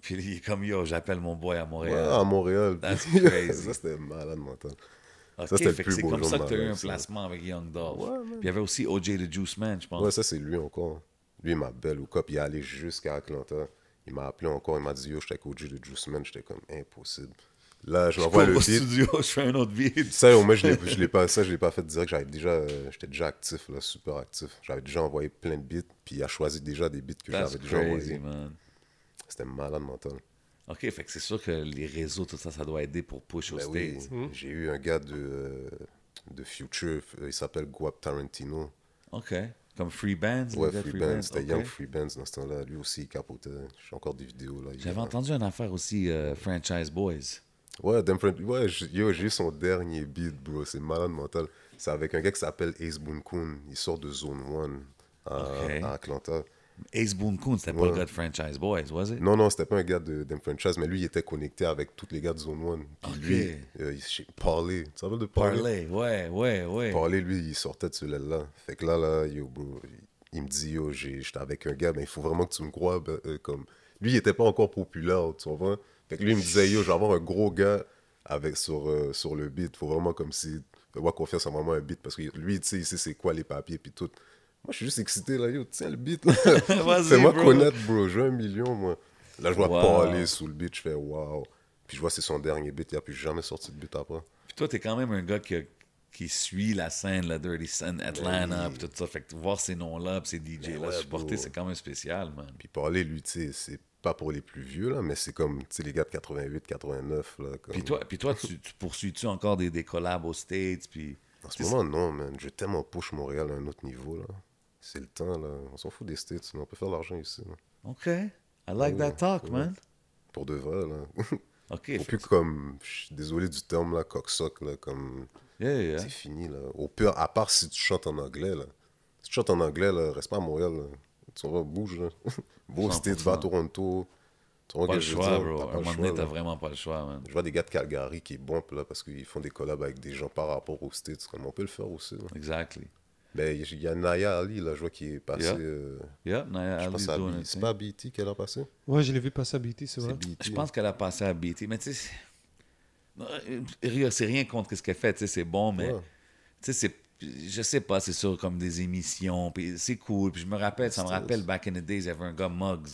Puis il est comme, yo, j'appelle mon boy à Ouais, Montréal. à Montréal. That's crazy. ça, c'était malade mental. Ça, c'était le plus c'est beau comme jour ça que tu as eu un placement avec Young Dolph. Ouais. Puis il y avait aussi OJ the Juice Man, je pense. Ouais, ça, c'est lui encore. Lui, il m'appelle au cop. Il est allé jusqu'à Atlanta. Il m'a appelé encore. Il m'a dit Yo, j'étais avec OG de Juice Man. J'étais comme impossible. Là, je m'envoie le beat. studio, je fais un autre beat. Ça, au moins, je je l'ai pas, ça, je l'ai pas fait direct. J'avais déjà, euh, j'étais déjà actif, là, super actif. J'avais déjà envoyé plein de beats, puis il a choisi déjà des beats que j'avais déjà envoyés. C'était malade mental. OK, fait que c'est sûr que les réseaux, tout ça, ça doit aider pour push aux Ben oui, States. j'ai eu un gars de, euh, de Future, euh, il s'appelle Guap Tarantino. OK. Comme Free Bands? Ouais, de Free Bands, c'était OK. Young Free Bands dans ce temps-là. Lui aussi, il capotait. J'ai encore des vidéos, là. J'avais entendu une affaire aussi, euh, Franchise Boys. Ouais, ouais j'ai- yo, j'ai eu son dernier beat, bro. C'est malade mental. C'est avec un gars qui s'appelle Ace Boon Koon. Il sort de Zone 1 à, Ok. à Atlanta. Ace Boon Coon, c'était pas Ouais. le gars de Franchise Boys, was it? Non, non, c'était pas un gars de Them Franchise, mais lui, il était connecté avec tous les gars de Zone 1. Puis Ok. lui, euh, il Parley. Tu rappelles de Parley? Parley, ouais, ouais, ouais. Parler, lui, il sortait de ce là Fait que là, là, yo, bro, il me dit, yo, j'étais avec un gars, mais il faut vraiment que tu me crois. ben, euh, comme... Lui, il était pas encore populaire, tu vois. Fait que lui, il me disait, yo, je vais avoir un gros gars avec, sur, euh, sur le beat. Faut vraiment comme si, avoir confiance en vraiment un beat, parce que lui, tu sais, il sait c'est quoi les papiers, puis tout. Moi, je suis juste excité, là, yo, tiens le beat, là. Fais-moi connaître, bro. Veux un million, moi. Là, je vois Wow. parler sous le beat, je fais, waouh. Puis je vois, c'est son dernier beat, il a plus jamais sorti de beat après. Puis toi, t'es quand même un gars qui, a- qui suit la scène, la Dirty Sun, Atlanta, oui. puis tout ça. Fait que voir ces noms-là, puis ces DJ-là Ben ouais, supporter, c'est quand même spécial, man. Puis parler, lui, tu sais, c'est pas pour les plus vieux, là, mais c'est comme, tu sais, les gars de 88, 89, là. Comme... Puis toi, puis toi tu, tu poursuis-tu encore des, des collabs aux States, puis... En ce moment, non, man. Je veux tellement push Montréal à un autre niveau, là. C'est le temps, là. On s'en fout des States, sinon on peut faire de l'argent ici, là. OK. I like Ouais, that talk, ouais. man. Pour de vrai, là. OK. Plus comme, je suis désolé du terme, là, cocksock, là, comme... Yeah, yeah. C'est fini, là. Au pire, à part si tu chantes en anglais, là. Si tu chantes en anglais, là, reste pas à Montréal, là. Tu vas, bouge, là. 100%. States, va à Toronto. Tu Pas ce le choix, bro. À pas un moment donné, t'as vraiment pas le choix, man. Je vois des gars de Calgary qui bompent là parce qu'ils font des collabs avec des gens par rapport aux States. Comme on peut le faire aussi. là. Exactly. Ben, il y a Naya Ali, là, je vois qui est passé. Yeah. euh, Yeah, Naya je pense à B- C'est pas à BT qu'elle a passé? Ouais, je l'ai vu passer à BT, c'est vrai. BT. Je pense qu'elle a passé à BT, mais tu sais, c'est- rien contre ce qu'elle fait, tu sais, c'est bon, mais Ouais. tu sais, c'est, je sais pas, c'est sur comme des émissions, puis c'est cool, puis je me rappelle, ça me rappelle back in the days, il y avait un gars Muggs,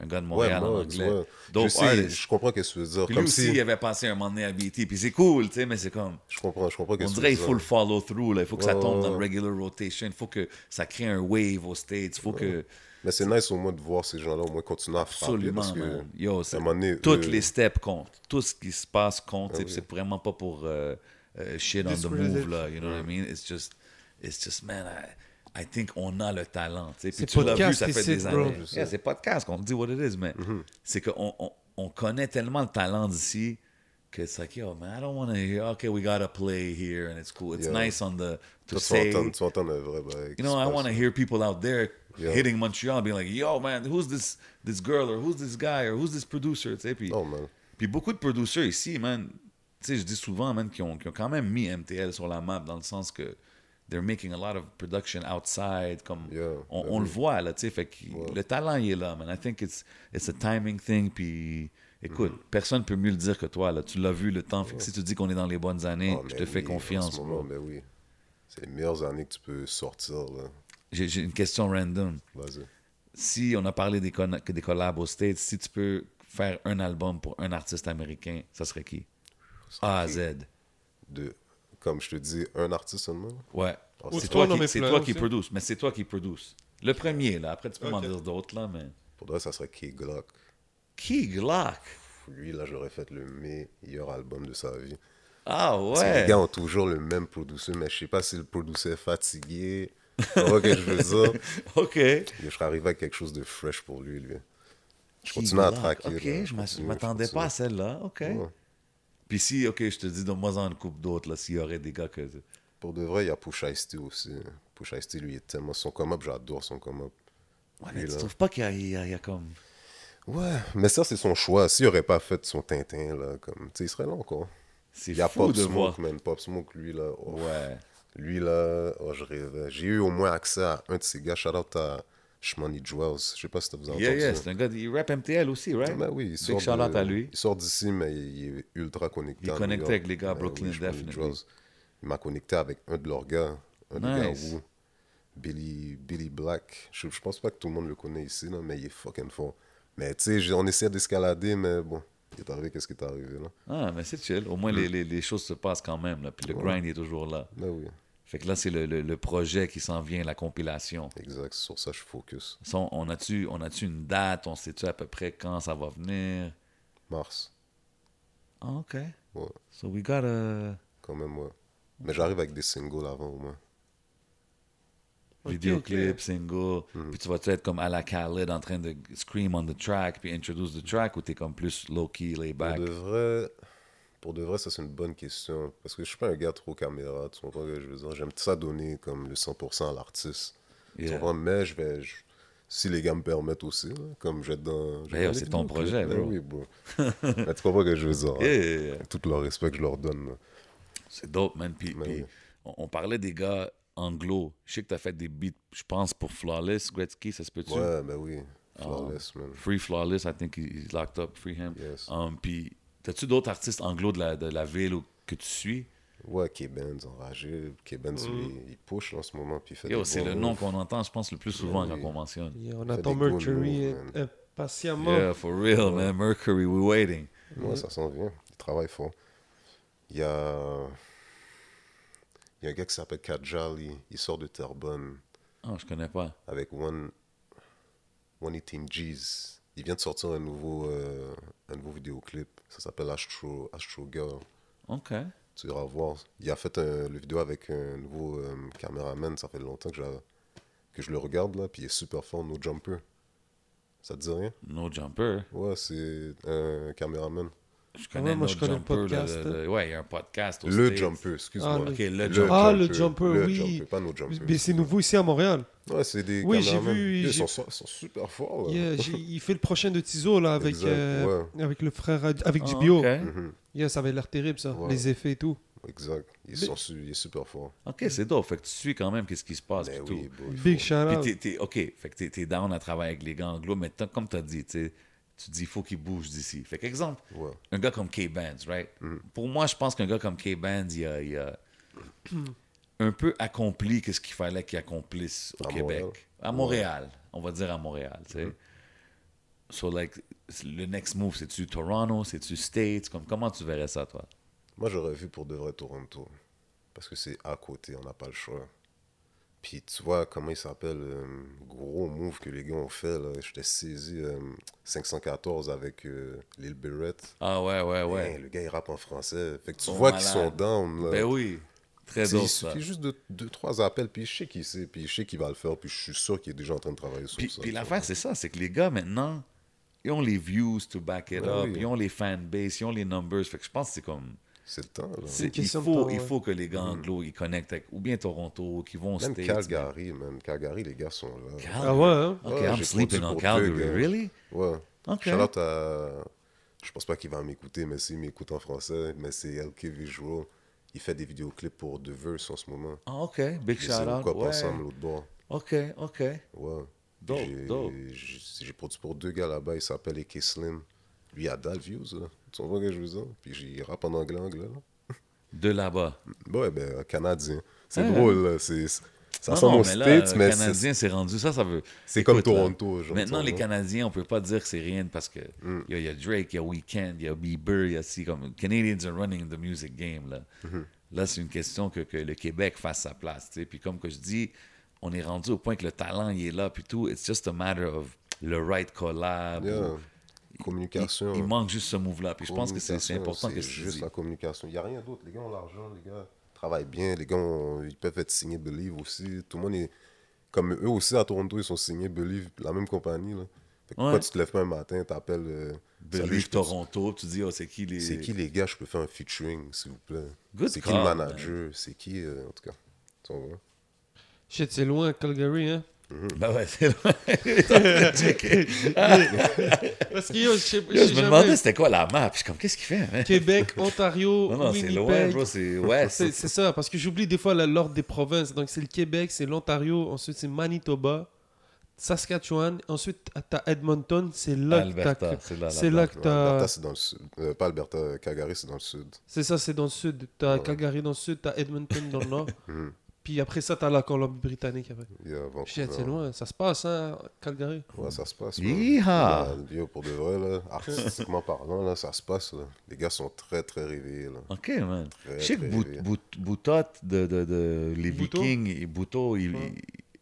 un gars de Montréal Ouais, en Muggs, anglais, ouais. Je sais, je comprends ce que tu veux dire. Puis Comme lui aussi, si... il avait passé un moment donné à BT, puis c'est cool, tu sais, mais c'est comme, Je comprends, je comprends ce que on tu dirait veux il faut le dire. follow through, là, il faut que ça Ouais, tombe dans le ouais. regular rotation, il faut que ça crée un wave aux States, il faut que, Mais c'est nice au moins de voir ces gens-là au moins continuer à frapper. absolument, parce que. Yo, à c'est- un moment donné, toutes eux- les steps comptent. Tout ce qui se passe compte. Sais, oui. C'est vraiment pas pour euh, euh, shit on the move, là. You know what I mean? It's just, it's just man, I, I think on a le talent. Puis C'est tu l'as vu, podcast ça fait des années. Yeah, c'est podcast qu'on dit what it is, mais Mm-hmm. c'est qu'on on, on connaît tellement le talent d'ici que it's like, yo, man, I don't want to hear, okay, we gotta play here and it's cool. It's Yeah. nice on the, to say, vrai qui you know, I want to hear people out there Yeah. hitting Montreal, being like, yo, man, who's this this girl or who's this guy or who's this producer, tu sais, puis, Non, man. puis beaucoup de producers ici, man, tu sais, je dis souvent, man, qui ont, qui ont quand même mis MTL sur la map dans le sens que they're making a lot of production outside, comme Yeah, on, ben on le voit, là, tu sais, fait que le talent, il est là, man. I think it's, it's a timing thing, puis écoute, Mm-hmm. personne peut mieux le dire que toi, là. Tu l'as vu le temps, fait que si tu dis qu'on est dans les bonnes années, Ah, je te fais En confiance, ce moment, bro. ben oui. C'est les meilleures années que tu peux sortir, là. J'ai une question random. Si on a parlé des, con- que des collabs aux States, si tu peux faire un album pour un artiste américain, ça serait qui? A à qui? Z. De, comme je te dis, un artiste seulement. Ouais. Oh, c'est toi, toi, qui, toi qui produce, mais c'est toi qui produce. Le premier, là. Après, tu peux m'en Ok. dire d'autres, là, mais. Pour vrai, ça serait Key Glock. Qui Glock? Lui, là, j'aurais fait le meilleur album de sa vie. Ah Parce que Les ouais. gars ont toujours le même producer, mais je sais pas si le producer est fatigué. Que je veux dire? OK. Je serais arrivé avec quelque chose de fresh pour lui, lui. Je Key continue à traquer. OK, là. je je m'attendais pas à celle-là. OK. Ouais. Puis si, OK, je te dis, donne-moi en une coupe d'autres, là, s'il y aurait des gars que. Pour de vrai, il y a Push Ice T aussi. Push Ice T, lui, il est tellement son come-up, j'adore son come-up. Ouais, mais tu là. trouves pas qu'il y a, y y comme. Ouais, mais ça, c'est son choix. S'il aurait pas fait son Tintin, là, comme, tu sais, il serait là encore. C'est Il y a fou Pop de voir. Smoke, man. Pop Smoke, lui, là. oh. Ouais. Lui, là, oh, je rêvais. J'ai eu au moins accès à un de ces gars. Shout out à Shmoney Jewels. Je sais pas si tu vous avez Yeah, entendu. yeah, c'est un gars, il rap MTL aussi, right? Ben oui, il Big sort, out de- à lui. il sort d'ici, mais il est ultra connecté. Il est connecté avec les gars à Ben Brooklyn, oui, definitely. Jewels. Il m'a connecté avec un de leurs gars, un des gars Nice. Wu, Billy, Billy Black. Je, je pense pas que tout le monde le connaît ici, là, mais il est fucking fort. Mais tu sais, on essaie d'escalader, mais bon. Il est arrivé qu'est-ce qui est arrivé là? Ah, mais c'est chill. Au moins, les, les, les choses se passent quand même. Là. Puis le Ouais. grind est toujours là. Ben oui, Fait que là, c'est le, le, le projet qui s'en vient, la compilation. exact. C'est sur ça que je focus. Ça, on a-tu on a-tu une date? On sait-tu à peu près quand ça va venir? Mars, Ah, OK. Ouais. So we got a quand même, ouais. Mais j'arrive avec des singles avant au moins. Ok, vidéoclip, ok. single. Mhm. Puis tu vas-tu être comme à la Khaled en train de scream on the track puis introduce the track ou t'es comme plus low-key, laid-back? De vrai, pour de vrai, ça c'est une bonne question. Parce que je suis pas un gars trop caméra, tu comprends que je veux dire? J'aime ça donner comme le 100% à l'artiste. Tu Yeah. comprends? Mais je vais, je- si les gars me permettent aussi, là, comme je vais dans... les c'est ton projet, bro. oui, bro. Mais tu comprends que je veux dire? hein? Yeah, yeah. Tout le respect que je leur donne. C'est dope, man. Puis, puis oui. on, on parlait des gars anglo. Je sais que t'as fait des beats, je pense, pour Flawless, Gretzky, ça se peut-tu? Ouais, ben oui. Flawless, man. Free Flawless, I think he's locked up, free him. Yes. Um, puis, t'as-tu d'autres artistes anglo de la, de la ville ou, que tu suis? Ouais, K-Benz, enragé. K-Benz, lui, il push en ce moment, puis il fait. Yo, des c'est le nom qu'on entend, je pense, le plus souvent Yeah, quand on mentionne. Et on attend Mercury man. impatiemment. Yeah, for real, man. Mercury, we're waiting. Ouais, ça s'en vient. Il travaille fort. Il y a... Il y a un gars qui s'appelle Kajali. Il sort de Terrebonne Oh, je connais pas. avec One... 118 G's. Il vient de sortir un nouveau, euh, un nouveau vidéoclip. Ça s'appelle Astro, Astro Girl. OK. Tu iras voir. Il a fait un, le vidéo avec un nouveau euh, caméraman. Ça fait longtemps que, que je le regarde, là. Puis il est super fort, No Jumper. Ça te dit rien? No Jumper. Ouais, c'est un caméraman. Je connais moi, No je connais le Jumper. podcast, le- le- ouais, il y a un podcast aux Le States. Jumper, excuse-moi. Ah, le- OK, le Le Jumper. Ah, le Jumper, le oui. Jumper, pas No Jumper. Mais c'est nouveau ici à Montréal. Ouais, c'est des Oui, j'ai vu, Ils sont, ils sont super forts, là. Yeah, j'ai- il fait le prochain de Tizo là avec, Exact, euh, avec le frère avec Ah, du bio. OK. Mhm, Yeah, ça avait l'air terrible ça, Ouais. les effets et tout. Exact. Ils Mais- sont su- il est super fort. OK, c'est dope. Fait que tu suis quand même qu'est-ce qui se passe Mais et oui, tout. Big faut- shout Puis out. t'es, t'es- OK, fait que t'es, t'es down à travailler avec les gars anglo, mais t'as- comme tu as dit, tu sais, tu dis il faut qu'ils bougent d'ici. Fait qu'exemple, Ouais. un gars comme K-Bands, right? Pour moi, je pense qu'un gars comme K-Bands, il a, il a un peu accompli ce qu'il fallait qu'il accomplisse au À Québec. Montréal. À Montréal, on va dire à Montréal, tu sais. So, like, le next move, c'est-tu Toronto, c'est-tu States? Comme, comment tu verrais ça, toi? Moi, j'aurais vu pour de vrai Toronto. Parce que c'est à côté, on n'a pas le choix. Puis tu vois comment il s'appelle, euh, gros move que les gars ont fait. là. J'étais saisi euh, 514 avec euh, Lil Barrett. Ah ouais, ouais, ouais. Hey, le gars, il rappe en français. Fait que tu vois qu'ils sont down. Là. Ben oui, très dope, il suffit juste de deux, trois appels, puis je sais qu'il sait, puis je sais qu'il va le faire, puis je suis sûr qu'il est déjà en train de travailler sur Puis, ça. puis l'affaire, c'est ça, c'est que les gars, maintenant, ils ont les views to back it Ouais, up, oui. ils ont les fanbase, ils ont les numbers. Fait que je pense que c'est comme... C'est le temps, là. c'est- une il, faut, temps, il faut que les gars anglo, ils connectent avec... Ou bien Toronto, qui vont Même States. Calgary, man. Calgary, les gars sont là. Calgary. Ah ouais, hein? OK, Ouais, I'm sleeping on Calgary. deux gars. Really? Ouais. OK. Shout-out à... Je pense pas qu'il va m'écouter, mais s'il m'écoute en français, mais c'est LK Visual. Il fait des vidéoclips pour The Verse en ce moment. Ah, OK. Big C'est shout-out. quoi Ouais. ensemble l'autre bord. OK, OK. Ouais. Dope, J'ai- dope. J'ai j'ai produit pour deux gars là-bas, il s'appelle AK Slim. Lui, il a dalle views, là. Tu ce que je veux dire? Puis j'ai rap en anglais, anglais, là. De là-bas. Ouais, ben, canadien. C'est Ah. drôle, là. C'est, ça Non, ressemble aux mais là, States, euh, mais Canadien, c'est rendu ça, ça veut... c'est comme Toronto. Genre, Maintenant, les vois. Canadiens, on peut pas dire que c'est rien parce que Mm. il y, a- Drake, il y a Weeknd, il y a Bieber, il y a si comme Canadians are running the music game là. Mm-hmm. Là, c'est une question que, que le Québec fasse sa place, tu sais. Puis comme que je dis, on est rendu au point que le talent il est là puis tout. It's just a matter of le right collab. Yeah. ou- Communication. Il, il manque juste ce move là. Puis je pense que c'est important que c'est tu juste dis. la communication. Il n'y a rien d'autre. Les gars ont l'argent, les gars travaillent bien, les gars ont- ils peuvent être signés Believe aussi. Tout le monde est. Comme eux aussi à Toronto, ils sont signés Believe, la même compagnie. Là. Fait que pourquoi Ouais. tu te lèves pas un matin, t'appelles. Euh, Believe je Toronto, tu dis oh c'est qui les C'est qui les gars, je peux faire un featuring, s'il vous plaît? Good C'est qui le man. manager, c'est qui, euh, en tout cas? Tu vois? Shit, c'est loin, Calgary, hein? Ben ouais, c'est checker. Parce que yo, je sais Yo, je sais je me demandais c'était quoi la map. Je suis comme qu'est-ce qu'il fait? man? Québec, Ontario, Non, non, c'est loin, bro. C'est ouais. C'est c'est ça, parce que j'oublie des fois la- l'ordre des provinces. Donc, c'est le Québec, c'est l'Ontario, ensuite c'est Manitoba, Saskatchewan, ensuite t'as Edmonton, c'est là que t'as- Alberta, c'est là. Là que Ouais, Alberta, t'as. c'est dans le sud. Euh, pas Alberta, Calgary, c'est dans le sud. C'est ça, c'est dans le sud. T'as Ouais. Calgary dans le sud, t'as Edmonton dans le nord. Puis après ça, t'as la Colombie-Britannique. après. Yeah, Shit, c'est loin. Ça se passe, hein, Calgary. Ouais, ça se passe. Yeehaw! man. Yo, pour de vrai, là, artistiquement parlant, là, ça se passe. Là. Les gars sont très, très réveillés. Là. Ok, man. Très, Je sais que Boutot de, de, de- les? Vikings et Boutot, il, Ouais.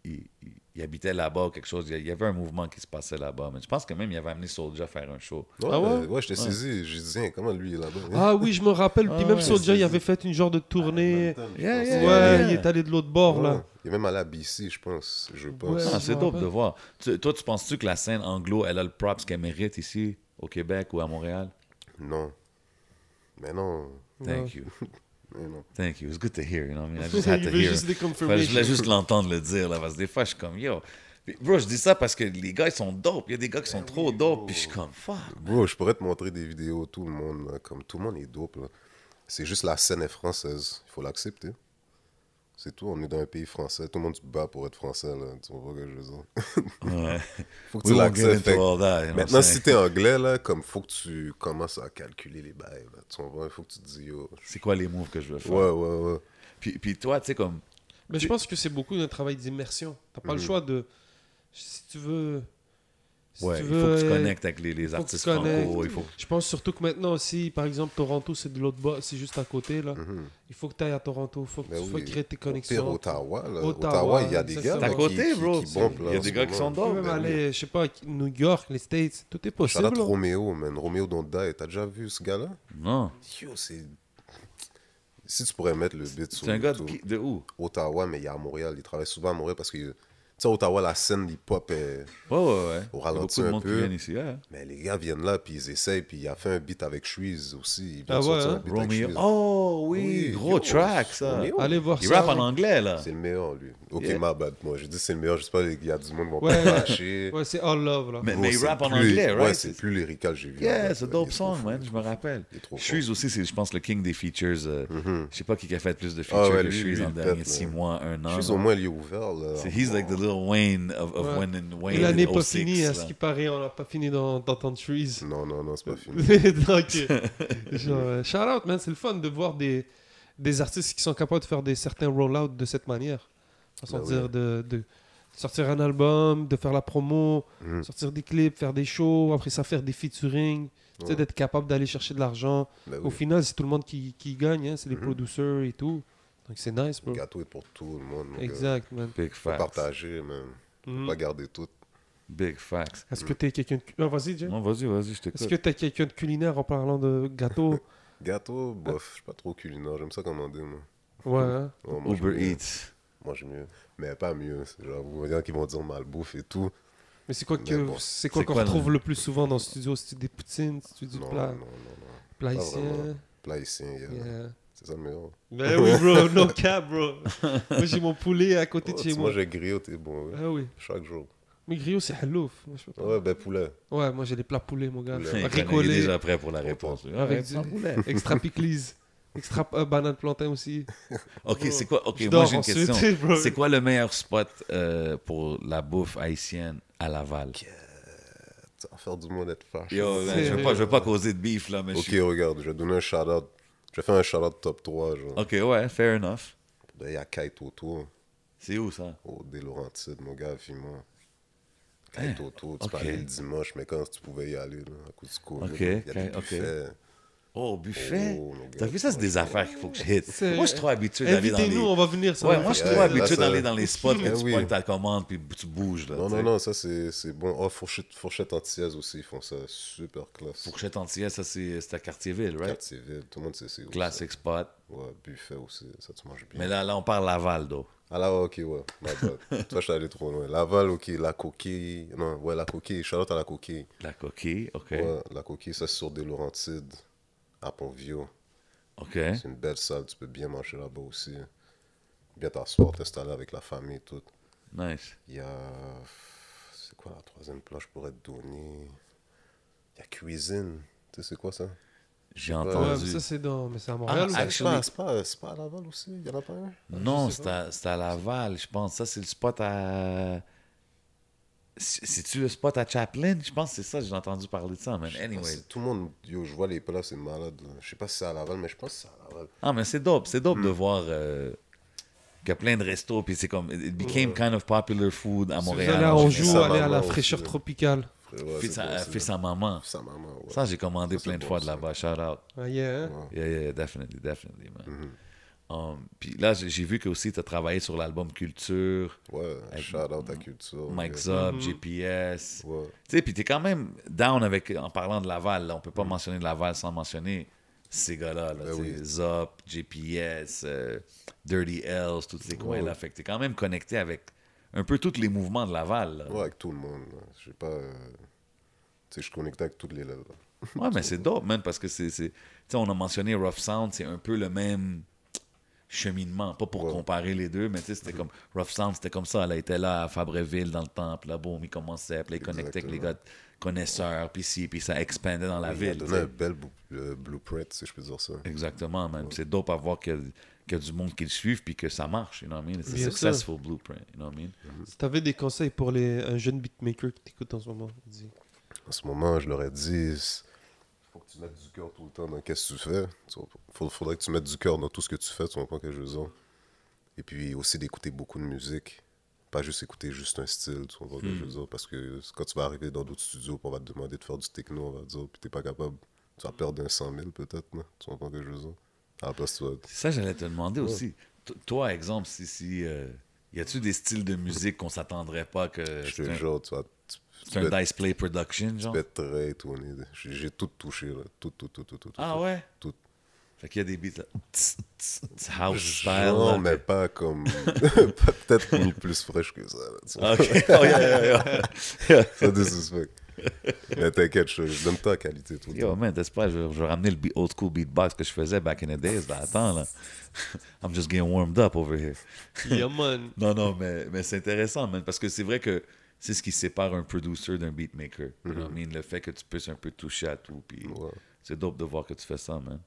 il, il- il habitait là-bas, quelque chose. Il y avait un mouvement qui se passait là-bas. Mais je pense que même il avait amené Soulja faire un show. Ouais, Ah ouais? ouais, ouais, j'étais saisi. J'ai dit, comment lui est là-bas? Ah oui, je me rappelle. Puis Ah même ouais, Soulja, il avait fait une genre de tournée. Je Yeah, yeah, Ouais, yeah. il est allé de l'autre bord, Ouais. là. Il est même allé à BC, je pense. Je pense. Ouais. Ah, je c'est dope de voir. Tu- toi, tu penses-tu que la scène anglo, elle a le props qu'elle mérite ici, au Québec ou à Montréal? Non. Mais non. Thank you. Mais non. Thank you. It's good to hear. You know what I mean? I just had to hear. juste des je voulais juste l'entendre le dire, là, parce que des fois, je suis comme, yo. Bro, je dis ça parce que les gars, ils sont dope. Il y a des gars qui sont trop dope, puis je suis comme, fuck. Bro, je pourrais te montrer des vidéos, tout le monde, comme tout le monde est dope. là. C'est juste la scène est française. Il faut l'accepter. C'est tout. On est dans un pays français. Tout le monde se bat pour être français. Là. Tu vois ce que je veux dire? Ouais. faut que tu l'acceptes. Maintenant, si t'es anglais, là, comme faut que tu commences à calculer les bails. Là. Tu vois, il faut que tu te dises, yo. C'est quoi les moves que je veux faire? Ouais, ouais, ouais. Puis, puis toi, tu sais, comme. Mais je pense que c'est beaucoup un travail d'immersion. T'as pas le choix de. Si tu veux. Si Ouais, tu il veux, faut que tu connectes avec les, les artistes franco. Il faut... Je pense surtout que maintenant aussi, par exemple, Toronto, c'est de l'autre bas, c'est juste à côté, là. Mhm. Il faut que tu ailles à Toronto, il faut que Ben tu faut oui. créer tes Au pire, connexions. Ottawa, là. Ottawa, Ottawa, il y a des gars là, C'est à côté, qui, bro. qui, qui bombent, Il là, y a des gars qui sont même ben aller, je sais pas, New York, les States, tout est Shout possible. out là. Roméo, man. Roméo Don't Die. T'as déjà vu ce gars-là? Non. Yo, c'est. Si tu pourrais mettre le beat sur C'est un gars de, YouTube. qui- de où? Ottawa, mais il est à Montréal. Il travaille souvent à Montréal parce que, sais, Ottawa, la scène hip-hop est. Ouais, ouais, ouais. Au Il y a ralenti un peu. ici. hein. Mais les gars viennent là, puis ils essayent, puis il a fait un beat avec Shreeze aussi. Il vient Ah ouais, hein? un beat Romeo. Oh oui, Oui, gros yo, track ça. Romeo. Allez voir Il ça. rappe en anglais là. C'est le meilleur, lui. Ok, Yeah. ma bad. Moi, je dis c'est le meilleur. Je sais pas, il y a du monde qui vont Ouais. lâcher. Ouais, c'est All Love, là. Mais, mais il rappe en anglais, Ouais, right? c'est plus lyrical que j'ai vu. en Yeah, c'est dope Il song, man. Je me rappelle. Il Shreeze aussi, c'est, je pense, le king des features. euh, Mhm. Je sais pas qui a fait plus de Ah features ouais, que Shreeze il pète, 6 là. mois, 1 an. Shreeze, au moins, il est ouvert. Là. C'est he's like the little Wayne of, of Ouais. when Wayne. Et l'année pas 06, finie, à ce qui paraît, on n'a pas fini d'en- d'entendre Trees. Non, non, non, c'est pas fini. Donc, euh, genre, euh, shout out, man, c'est le fun de voir des, des artistes qui sont capables de faire des certains roll-out de cette manière. Façon Ben oui. dire, de, de sortir un album, de faire la promo, Mhm. sortir des clips, faire des shows, après ça faire des featuring, tu sais, Ouais. d'être capable d'aller chercher de l'argent. Ben Au oui. final, c'est tout le monde qui, qui gagne, hein, c'est les Mhm. producers et tout. Donc c'est nice, Le bro. gâteau est pour tout le monde. mon gars. Exact, man. Big Faut facts. partager, man. Faut pas garder tout. Big facts. Est-ce que t'es quelqu'un de... Vas-y, Jay. Non, vas-y, vas-y, je Est-ce que t'es quelqu'un de culinaire en parlant de gâteau? Gâteau, bof, je suis pas trop culinaire. J'aime ça commander, moi. Ouais, hein? Ouais, moi, Uber mieux. Eats. Moi, j'aime mieux. Mais pas mieux. Genre, vous voyez qui vont dire malbouffe et tout. Mais c'est quoi Mais que bon. c'est quoi C'est qu'on quoi, retrouve le- le plus souvent dans le studio? C'est des poutines, c'est du Non, plat, non, non, non. plat haïtien? Plat haïtien, yeah. Yeah. C'est ça le meilleur. Ben oui, bro, no cap, bro. Moi, j'ai mon poulet à côté Oh, de tu chez moi. manges griot, t'es bon. Ah oui. Chaque jour. Mais griot, c'est. Moi, je pas. Ouais, ben poulet. Ouais, moi, j'ai les plats poulets, mon gars. Poulet. Il est Ricolé, déjà prêt pour la réponse. avec Arrête, du poulet. extra pickles, extra euh, banane plantain aussi. Ok, c'est quoi? Ok, je moi j'ai une ensuite, question. C'est quoi le meilleur spot euh, pour la bouffe haïtienne à Laval? Vas faire du monde être fâché. Yo, man, je veux pas, je veux pas causer de beef là, mais je Ok, suis- regarde, je vais donner un shout-out. Je faire un shout-out top 3, genre. Ok, ouais, fair enough. Il y a Kite Toto, C'est où ça? Au Des Laurentides, mon gars. Hein, Kite Toto, tu ok. peux aller le dimanche, mais quand tu pouvais y aller, là, à cause du Covid, Ok, il y a des ok. buffets. Oh, buffet? Oh, T'as vu ça, c'est des affaires qu'il faut que je Moi, je suis trop habitué d'aller dans les. Invitez-nous, on va venir. ça Ouais, va moi, je suis trop Ouais, habitué d'aller dans les spots que tu oui. pognes ta commande puis tu bouges là. Non, non, non, ça c'est c'est bon. Oh, fourchette, fourchette antillaise aussi, ils font ça super classe. Fourchette entière, ça c'est c'est à Quartier-Ville, right? Quartier ville, tout le monde sait c'est où. Classic spot. Ouais, buffet aussi, ça tu manges bien. Mais là, là, on parle Laval, though. Ah là, ok, ouais. my bad. Toi, je suis allé trop loin. Laval, ok, la coquille. Non, ouais, la coquille. Charlotte à la coquille. La coquille, ok. Ouais, la coquille, ça c'est sur des Laurentides, à Pont-Vieux. Ok. C'est une belle salle, tu peux bien manger là-bas aussi. Bien t'asseoir, t'installer avec la famille, tout. Nice. Il y a. C'est quoi la troisième place que je pourrais te donner Il y a cuisine. Tu sais, c'est quoi ça? J'ai Ouais, entendu. ça, c'est dans... mais c'est à Ah, Montréal. ah, ou- C'est pas, c'est pas, c'est pas à Laval aussi? Il y en a pas un? Non, c'est à, c'est à Laval, je pense. Ça, c'est le spot à. C'est- C'est-tu le spot à Chaplin? Je pense que c'est ça, j'ai entendu parler de ça, man. Anyway. Tout le monde, yo, je vois les plats, c'est malade. Je sais pas si c'est à Laval, mais je pense que c'est à Laval. Ah, mais c'est dope. C'est dope de voir euh, qu'il y a plein de restos, puis c'est comme, it became kind of popular food à Montréal. Anjou, Ça, allez à la fraîcheur aussi, tropicale. Ouais, Fait sa, bon, c'est fait sa maman. Sa maman, ouais. Ça, j'ai commandé Ça, plein de bon, fois ça. de là-bas. Shout out. Ah, yeah, hein? Yeah, yeah, definitely, definitely, man. Mhm. Um, puis là, j'ai vu que aussi tu as travaillé sur l'album Culture, Ouais, shout out à culture. Mike ouais. Zop, Mhm. GPS. Ouais. Tu sais, puis t'es quand même down avec, en parlant de Laval. Là. On peut pas mentionner Laval sans mentionner ces gars-là. Là, Ben tu oui. Zop, GPS, euh, Dirty L's, tous ces coins-là. Ouais. Fait que t'es quand même connecté avec un peu tous les mouvements de Laval. là. Ouais, avec tout le monde. Je sais pas. euh, Tu sais, je suis connecté avec toutes les lèvres. là. Ouais, mais c'est dope, man, parce que c'est. c'est- Tu sais, on a mentionné Rough Sound, c'est un peu le même cheminement. Pas pour Ouais. comparer les deux, mais tu sais, c'était comme. Rough Sound, c'était comme ça. Elle était là à Fabreville, dans le temple, là, boum, il commençait, puis là, il connectait avec les gars connaisseurs, puis si, puis ça expandait dans la ville. sais. un bel euh, blueprint, si je peux dire ça. Exactement, man. C'est dope à voir qu'il y, a- qu'il y a du monde qui le suive, puis que ça marche, you know what I mean? It's a Bien successful blueprint, you know what I mean? Si t'avais des conseils pour les, un jeune beatmaker qui t'écoute en ce moment, dis. En ce moment, je leur ai dit, faut que tu mettes du cœur tout le temps dans qu'est-ce que tu fais. Faut- faudrait que tu mettes du cœur dans tout ce que tu fais, tu comprends ce que je veux dire? Et puis aussi d'écouter beaucoup de musique. Pas juste écouter juste un style, tu comprends ce que je veux dire? Parce que quand tu vas arriver dans d'autres studios, on va te demander de faire du techno, on va te dire, puis t'es pas capable. Tu vas perdre un 100 000 peut-être, tu comprends ce que je veux dire? À la place, tu vas- C'est ça, j'allais te demander aussi. T- Toi, exemple, si. si euh, y a-tu des styles de musique qu'on s'attendrait pas que. je te jure, tu vas. C'est un Dice Play Production, genre? être très étonné. J'ai j'ai tout touché, là. Tout, tout, tout, tout, tout. Ah ouais? Tout. Fait qu'il y a des beats là. tss, tss, tss, House style. Là, mais pas comme. Peut-être mis plus fraîche que ça. Là. Ok. Oh, yeah, yeah, yeah. Ça disrespect. Mais t'inquiète, je, je donne pas la qualité tout le Yo, temps. man, t'es pas, je, je vais ramener le beat- old school beatbox que je faisais back in the days. Là. Attends, là. I'm just getting warmed up over here. Yeah, man. Non, non, mais, mais c'est intéressant, man, parce que c'est vrai que c'est ce qui sépare un producer d'un beatmaker. You know what I mean? Le fait que tu puisses un peu toucher à tout, puis Ouais. c'est dope de voir que tu fais ça, man.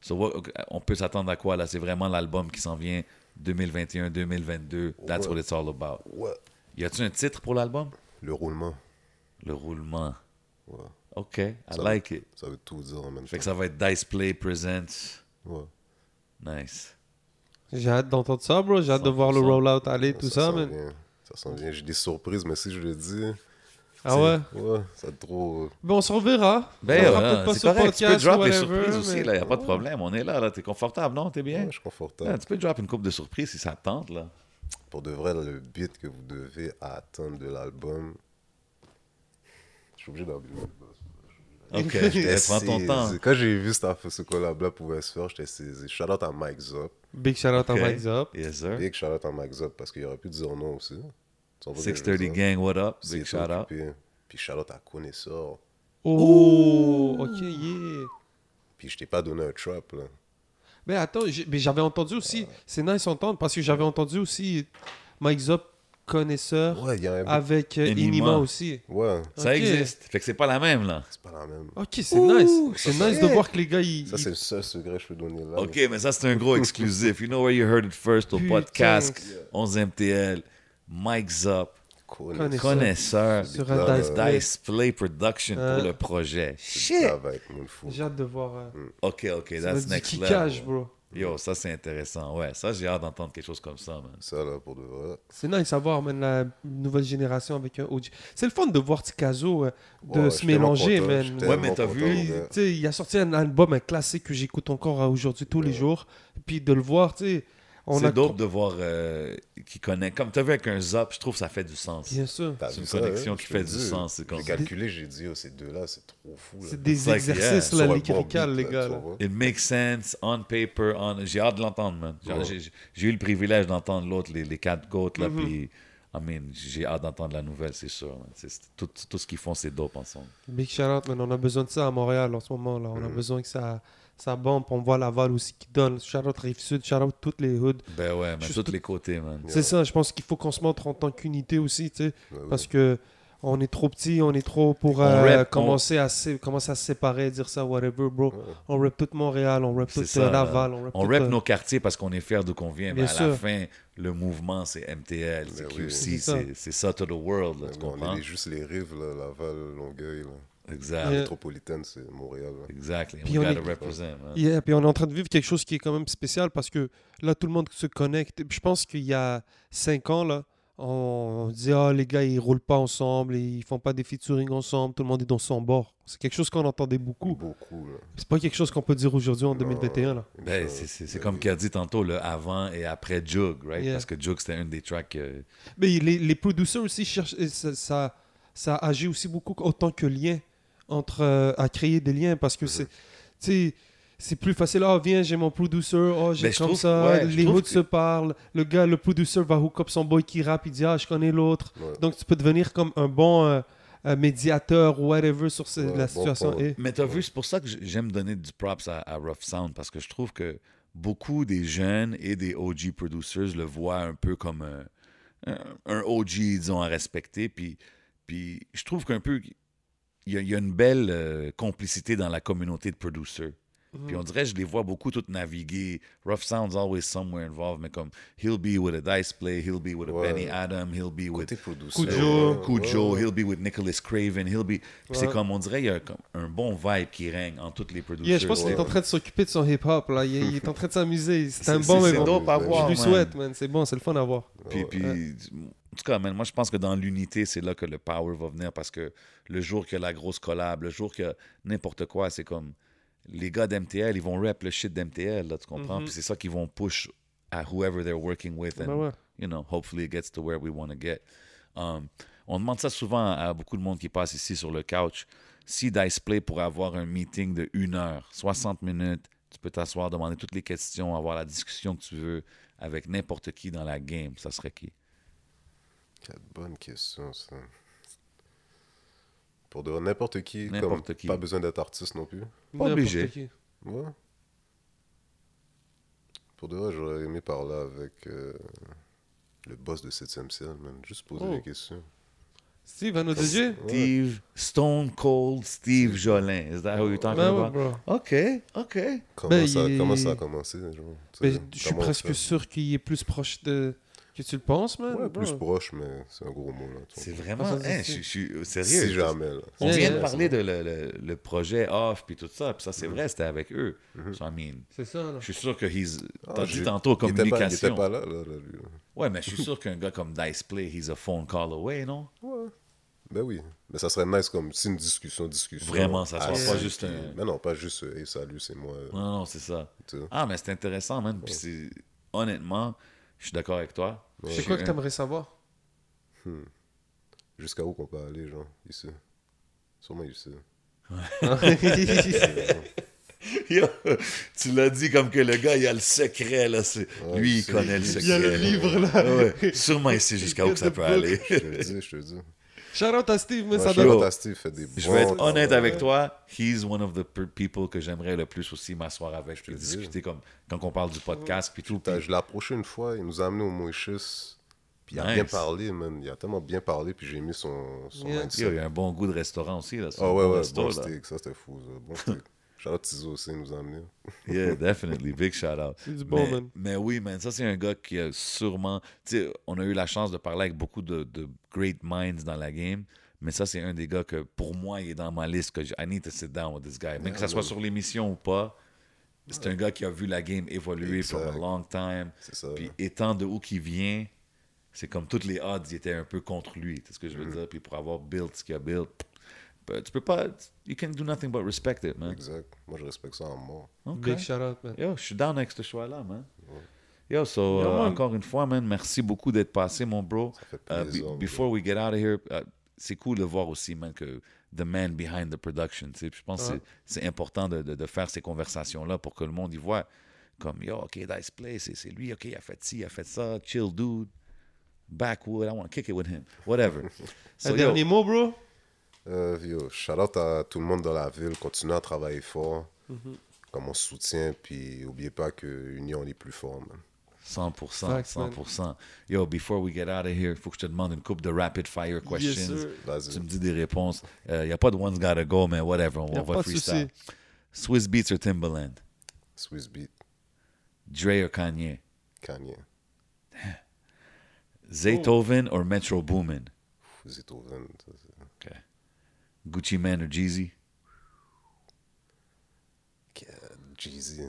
So, what- ok, on peut s'attendre à quoi, là? C'est vraiment l'album qui s'en vient 2021-2022. That's Ouais. what it's all about. Ouais. Y a-tu un titre pour l'album? Le roulement, Le roulement. ouais. OK, I Ça- like it. Ça veut tout dire en même Fait que temps. ça va être Dice Play Presents. Ouais. Nice. J'ai hâte d'entendre ça, bro. J'ai hâte de voir le 100%. rollout aller, tout ça, man. vient. Ça s'en vient. J'ai des surprises, mais si je le dis. Ah ouais? Ouais, ça trop. Bon, on se reverra. Ben, On ouais, pas c'est sur correct. Tu peux podcast drop ou les whatever, surprises aussi, là. Y a pas de problème. On est là, là. T'es confortable, non? T'es bien? Ouais, je suis confortable. Ah, tu peux drop une coupe de surprises si ça te tente, là. Pour de vrai, le beat que vous devez attendre de l'album. Je suis obligé d'enlever le boss. OK, prendre ton temps. Quand j'ai vu cette affaire- ce collab-là pouvait se faire, j'étais saisi. Shout out à Mike Zop. Big shout out OK. à Mike Zop. Yes, sir. Big shout out à Mike Zop parce qu'il aurait pu dire non aussi. Tu comprends ce que je veux 630 dire? Gang, what up? Big shout out. occupé. Puis shout out à Connaisseur. Oh, ok, yeah. Puis je t'ai pas donné un trap là. Mais attends, mais j'avais entendu aussi, c'est nice entendre parce que j'avais entendu aussi Mike Zop connaisseur Ouais, il y a un avec euh, Enima. Inima aussi. Ouais, Ça Ok. existe. Fait que c'est pas la même, là. c'est pas la même. Ok, c'est nice. C'est nice c'est- de voir que les gars, ils. Ça, c'est le seul secret que je peux donner là. OK, mais ça, c'est un gros exclusif. You know where you heard it first au Putain. podcast 11 MTL. Mike Zop, Connaisseur. connaisseur. Sur un Dice euh, Play. Dice Play Production Euh. pour le projet. Fou. J'ai hâte de voir. euh, OK, OK, ça va that's next level. bro. Yo, ça, c'est intéressant. Ouais, ça, j'ai hâte d'entendre quelque chose comme ça, man. Ça là, pour de vrai. C'est nice à voir, man, la nouvelle génération avec un OG. C'est le fun de voir Tikazo euh, de Ouais, se mélanger, content, man. Ouais, mais t'as vu, sais, il a sorti un album, un classique que j'écoute encore aujourd'hui tous les jours. Puis de le voir, tu sais, on a C'est dope de voir euh, qui connaît. Comme tu as vu avec un Zop, je trouve que ça fait du sens. Bien sûr. T'as C'est une ça, connexion hein? qui fait du sens, c'est J'ai calculé, j'ai dit, oh, ces deux-là, c'est trop fou. là. C'est des C'est like, exercices, yeah, là, les lyrical, gars. là. It makes sense, on paper, on... j'ai hâte de l'entendre, man. J'ai- Ouais. J'ai j'ai eu le privilège d'entendre l'autre, les, les quatre goats, là, Mhm. puis I mean, j'ai hâte d'entendre la nouvelle, c'est sûr. man. C'est- c'est- tout, tout ce qu'ils font, c'est dope ensemble. Big shout out, man. On a besoin de ça à Montréal en ce moment. là. On a Mhm. besoin que ça, ça bombe. On voit Laval aussi qui donne. Shout out Rive-Sud, shout out toutes les hoods. Ben ouais, mais Juste tous tout- les côtés, man. C'est ça, je pense qu'il faut qu'on se montre en tant qu'unité aussi, tu sais. Ouais, ouais. Parce que on est trop petit, on est trop pour euh, rap, on- commencer, à se, commencer à se séparer, dire ça, whatever, bro. Ouais. On rap tout Montréal, on rap C'est tout ça, euh, Laval, on rap On tout, rep euh, nos quartiers parce qu'on est fiers d'où qu'on vient, mais Bien à la fin, le mouvement, c'est MTL, c'est Ben. QC, C'est ça. ça to the world, là, Ouais, tu mais on comprends? est juste les rives, là, Laval, Longueuil. Là. Exact. Yeah. Métropolitaine, c'est Montréal. là. Exactly. Puis we on est- gotta represent, man. Yeah, puis on est en train de vivre quelque chose qui est quand même spécial parce que là, tout le monde se connecte. Je pense qu'il y a cinq ans, là, on disait, ah, les gars, ils roulent pas ensemble, ils font pas des featuring ensemble, tout le monde est dans son bord. C'est quelque chose qu'on entendait beaucoup. Beaucoup, là. C'est pas quelque chose qu'on peut dire aujourd'hui en 2021, là. Ben, c'est- c'est c'est comme qu'il a dit tantôt, le avant et après Jug, right? Yeah. Parce que Jug, c'était un des tracks. euh, Mais les, les producers aussi cherchent, ça, ça, ça agit aussi beaucoup autant que lien entre, euh, à créer des liens parce que c'est, tu sais, c'est plus facile. Oh, viens, j'ai mon producer. Oh, j'ai Ben, comme trouve- ça. ouais, les que- se parlent. Le gars, le producer va hook up son boy qui rappe. Il dit, ah, je connais l'autre. Ouais. Donc, tu peux devenir comme un bon euh, euh, médiateur ou whatever sur ce- Ouais, la bon situation. est. Mais t'as vu, c'est pour ça que j'aime donner du props à, à Rough Sound, parce que je trouve que beaucoup des jeunes et des OG producers le voient un peu comme un, un- un OG, disons, à respecter. Puis, puis je trouve qu'un peu, il y, a- une belle euh, complicité dans la communauté de producers. Mhm. Puis on dirait, je les vois beaucoup toutes naviguer. Rough Sound's always somewhere involved, mais comme he'll be with a Dice Play, he'll be with a Ouais. Benny Adam, he'll be with producer. Cujo. ouais, Cujo, ouais. he'll be with Nicholas Craven, he'll be. Puis c'est Ouais. comme, on dirait, il y a comme un bon vibe qui règne en toutes les producers. Yeah, je pense qu'il est ouais. en train de s'occuper de son hip-hop. là. Il, est- il est en train de s'amuser. C'est un bon mais bon. dope à Je voir, Je lui souhaite, man. C'est bon, c'est le fun à voir. Puis, Ouais. puis, en tout cas, man, moi, je pense que dans l'unité, c'est là que le power va venir parce que le jour qu'il y a la grosse collab, le jour qu'il y a n'importe quoi, c'est comme les gars d'MTL, ils vont rap le shit d'MTL, là, tu comprends? Mhm. Puis c'est ça qu'ils vont push à whoever they're working with. And, Ben ouais. you know, hopefully it gets to where we want to get. Um, on demande ça souvent à beaucoup de monde qui passe ici sur le couch. Si Dice Play pourrait avoir un meeting de une heure, 60 minutes, tu peux t'asseoir, demander toutes les questions, avoir la discussion que tu veux avec n'importe qui dans la game, ça serait qui? Quelle bonne question, ça. Pour de vrai, n'importe qui, N'importe comme qui. pas besoin d'être artiste non plus. Pas obligé. qui. Ouais. Pour de vrai, j'aurais aimé parler avec euh, le boss de 7ème ciel, man. Juste poser Oh. des questions. Steve, un autre DJ? Steve, Stone Cold Steve Jolin. Is that who you're talking Ben ouais, about? bro. OK, OK. Comment, Ben, ça, il- comment ça a commencé, genre? Ben, je suis presque sûr qu'il est plus proche de que tu le penses, man? Ouais, plus proche, mais c'est un gros mot, là. C'est vraiment... Ah, ça, hein, c'est- je je suis sérieux. Si jamais, là. On vient de parler de le, le- le projet Off puis tout ça, puis ça c'est vrai, c'était avec eux. Mhm. So, I mean, C'est ça, là. je suis sûr que he's. Ah, T'as dit tantôt Il était pas- Il communication. était pas là, là, là, lui. Ouais, mais je suis sûr qu'un gars comme Dice Play, he's a phone call away, non? Ouais. Ben oui. Mais ça serait nice comme si une discussion, discussion. Vraiment, ça soit assis, pas juste un- Mais non, pas juste, euh, hey, salut, c'est moi. Non, non, c'est ça. Ah, mais c'est intéressant, man. Puis c'est. Honnêtement, je suis d'accord avec toi. Je C'est quoi que un- t'aimerais savoir? Jusqu'à où qu'on peut aller, genre, ici? Sûrement ici. Yo, tu l'as dit comme que le gars, il a le secret, là. c'est- Ouais, Lui, il connaît le il y a secret. le livre, là. Ouais. Sûrement ici jusqu'à où que ça peut aller. Je te le dis, je te le dis. Shout out à Steve, mais Ouais, ça donne. Yo. Asti fait des Je vais être honnête avec toi. He's one of the people que j'aimerais le plus aussi m'asseoir avec. Je peux te dis. discuter comme quand on parle du podcast puis tout. Je l'ai approché une fois, il nous a amené au Mauritius. Puis il a Nice. bien parlé, man. Il a tellement bien parlé, puis j'ai mis son, son Yeah. mindset. Il y a un bon goût de restaurant aussi. Là. Ah ouais, bon ouais, resto, bon là. steak, ça c'était fou, ça. Bon steak. Charlotte Tizo aussi il nous a amené. Yeah, definitely. Big shout out. C'est du bon, mais, man. mais oui, man, ça c'est un gars qui a sûrement. Tu sais, on a eu la chance de parler avec beaucoup de, de great minds dans la game. Mais ça, c'est un des gars que pour moi, il est dans ma liste. que je- I need to sit down with this guy. Même que ça soit man. sur l'émission ou pas, c'est un gars qui a vu la game évoluer for a Exact. long time. C'est ça. Puis étant de où qu'il vient, c'est comme toutes les odds ils étaient un peu contre lui. C'est ce que je veux dire? Puis pour avoir built ce qu'il a built, tu peux pas. You can do nothing but respect it, man. Exact. Moi, je respecte ça en mort. Ok. Big shout out, man. Yo, je suis down avec ce choix-là, man. Yo, so, Yeah, euh, man. encore une fois, man, merci beaucoup d'être passé, mon bro. Ça fait Uh, plaisir. man. before we get out of here, uh, c'est cool de voir aussi, man, que the man behind the production, tu sais. Je pense que Ouais. c'est c'est important de, de- de faire ces conversations-là pour que le monde y voit comme, yo, OK, Dice Play, c'est c'est lui, OK, il a fait ci, il a fait ça, chill dude, backwood, I want to kick it with him, whatever. So, Un yo, dernier mot, bro? Euh, yo, shout out à tout le monde dans la ville. Continuez à travailler fort. Mm-hmm. Comme on se soutient. Puis, n'oubliez pas que Union, on est plus fort, man. 100%, Facts, man. 100%. Yo, before we get out of here, il faut que je te demande une couple de rapid fire questions. Yes, sir. Vas-y. tu me dis des réponses. Il n'y a pas de one's gotta go, mais whatever, on, Y a on va freestyle. Swiss Beats or Timbaland? Swiss Beat, Dre or Kanye? Kanye, Zaytoven or Metro Boomin? Zitoven. Gucci Man ou Jeezy? Jeezy.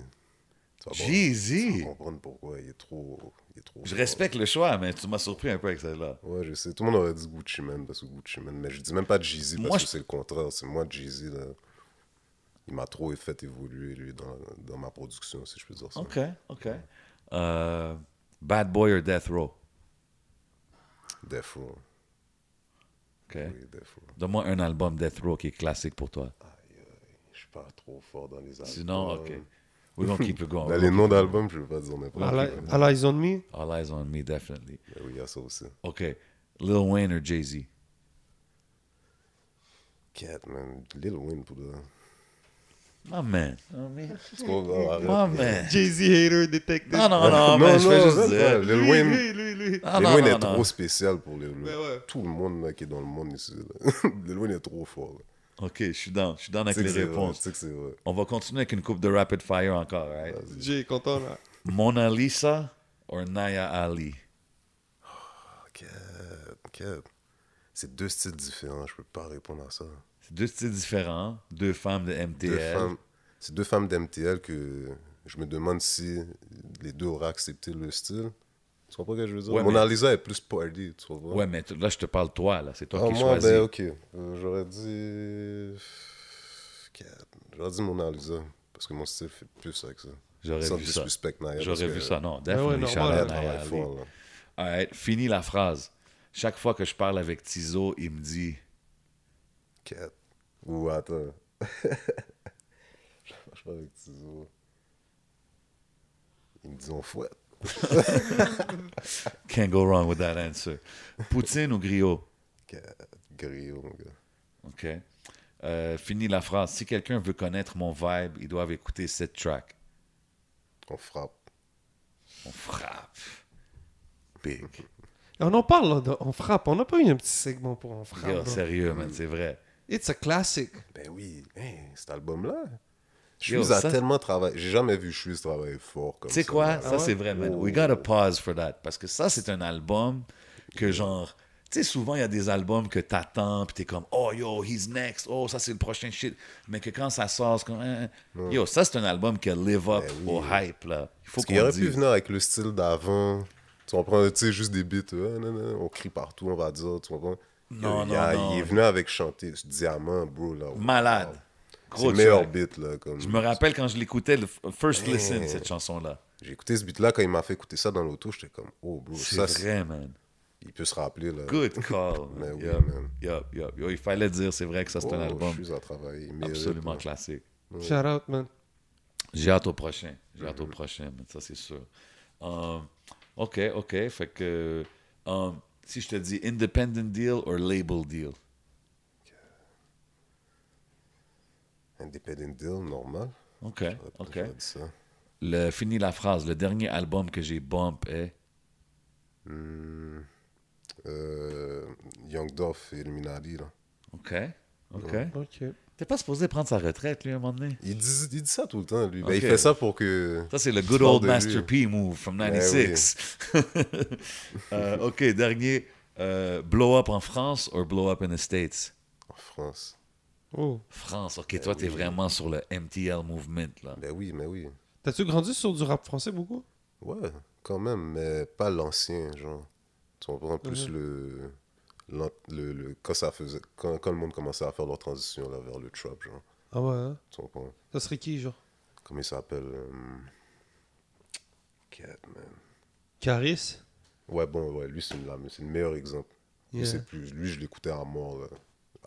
Jeezy? Comprendre pourquoi. Il est trop. Il est trop Je respecte le choix, mais tu m'as surpris un peu avec celle-là. Ouais, je sais. Tout le monde aurait dit Gucci Man parce que Gucci Man. Mais je dis même pas Jeezy parce Moi, que je- c'est le contraire. C'est moi, Jeezy, là. Il m'a trop fait évoluer, lui, dans, dans ma production, si je peux dire ça. OK, OK. Euh, Bad Boy or Death Row? Death Row. OK. Oui, Death Row. Donne-moi un album Death Row qui est classique pour toi. Je suis pas trop fort dans les albums. Sinon, OK. We don't keep it going. Dans les noms d'albums, je veux pas dire n'importe quoi. All, Eyes on Me? All Eyes on Me, definitely. Mais oui, il y a ça aussi. OK. Lil Wayne or Jay-Z? Cat, man. Lil Wayne pour le. My man. Oh. My man. Jay-Z Hater Detective. Non, non, non, mais je fais juste non, dire. Lil Wayne. lui, lui, lui. Ah, Lil non, Wayne non, est non. trop spécial pour Lil Wayne. Ben ouais. Tout le monde là, qui est dans le monde ici. là. Lil Wayne est trop fort. là. OK, je suis dans. Je suis dans avec les réponses. tu sais que c'est vrai. On va continuer avec une coupe de rapid fire encore, right? Jay content là. Mona Lisa or Naya Ali? Cat, Cat. C'est deux styles différents. Je peux pas répondre à ça. C'est deux styles différents, deux femmes de MTL. Deux femmes. C'est deux femmes d'MTL que je me demande si les deux auraient accepté le style. Tu comprends ce que je veux dire? Ouais, Mona mais- Lisa est plus party, tu comprends? Ouais, mais là, je te parle toi, là. C'est toi Ah, qui moi, choisis. ben, ok. Euh, J'aurais dit. J'aurais dit Mona Lisa. Parce que mon style fait plus avec ça. J'aurais vu ça. J'aurais que vu ça, non. ouais, Definitely, là. Alright, fini la phrase. Chaque fois que je parle avec Tizo, il me dit Cat. Ou attends. Je parle avec Tizo. Ils me disent on fouette. Can't go wrong with that answer. Poutine ou griot? Griot, mon gars. OK. Euh, fini la phrase. Si quelqu'un veut connaître mon vibe, ils doivent écouter cette track. On frappe. On frappe. Big. On en parle, là, de- on frappe. On n'a pas eu un petit segment pour on frappe. Yo, sérieux, man, c'est vrai. It's a classic. Ben oui. Hey, cet album-là. Yo, Shoes a ça- tellement travaillé. J'ai jamais vu Shoes travailler fort comme Tu ça. sais quoi? là. Ça, c'est vrai, man. We gotta pause for that. Parce que ça, c'est un album que, genre, tu sais, souvent, il y a des albums que t'attends, puis t'es comme, oh, yo, he's next. Oh, ça, c'est le prochain shit. Mais que quand ça sort, c'est comme, hein, hein. yo, ça, c'est un album qui a live up Ben oui. au hype, là. Il faut qu'on aurait pu dise. venir avec le style d'avant. Tu comprends? Tu sais, juste des beats. euh, nan, nan, on crie partout, on va dire. Tu comprends? Non, il, a- non, non. il est venu avec chanter ce diamant, bro. Là, Malade. Wow. C'est Gros le meilleur beat. Là, comme... Je me rappelle quand je l'écoutais, le first Hey. listen, cette chanson-là. J'ai écouté ce beat-là quand il m'a fait écouter ça dans l'auto. J'étais comme, oh, bro, C'est ça, c'est- vrai, man. il peut se rappeler. Là. Good call. Mais oui, man. yup, yup. Yo, il fallait dire, c'est vrai que ça, c'est un Oh, album a travaillé. il mérite, absolument là. classique. Shout out, man. J'ai hâte au prochain. J'ai Mm-hmm. hâte au prochain, man, ça c'est sûr. Um, OK, OK. Fait que um, si je te dis independent deal or label deal, Independent Deal, normal. OK, OK. ça. Le, fini la phrase. Le dernier album que j'ai bump est? Hmm. Euh, Young Dolph et Illuminati, là. OK, OK. Ok. T'es pas supposé prendre sa retraite, lui, à un moment donné? Il dit, il dit ça tout le temps, lui. Ben, il fait ça pour que. Ça, c'est le good old lui. Master P move from Ben 96. Euh, OK, dernier. euh, blow up en France or blow up in the States? En France. Oh. France, OK, toi, t'es vraiment sur le MTL movement, là. Ben oui, mais oui. T'as-tu grandi sur du rap français beaucoup? Ouais, quand même, mais pas l'ancien, genre. Tu comprends plus le, le, le- Quand ça faisait. Quand, quand le monde commençait à faire leur transition là, vers le trap, genre. Ah ouais, hein? Tu comprends? Ça serait qui, genre? Comment il s'appelle euh, Cat, man. Caris? Ouais, bon, ouais, lui, c'est, le meilleur exemple. Lui, Yeah. c'est plus, lui, je l'écoutais à mort, là,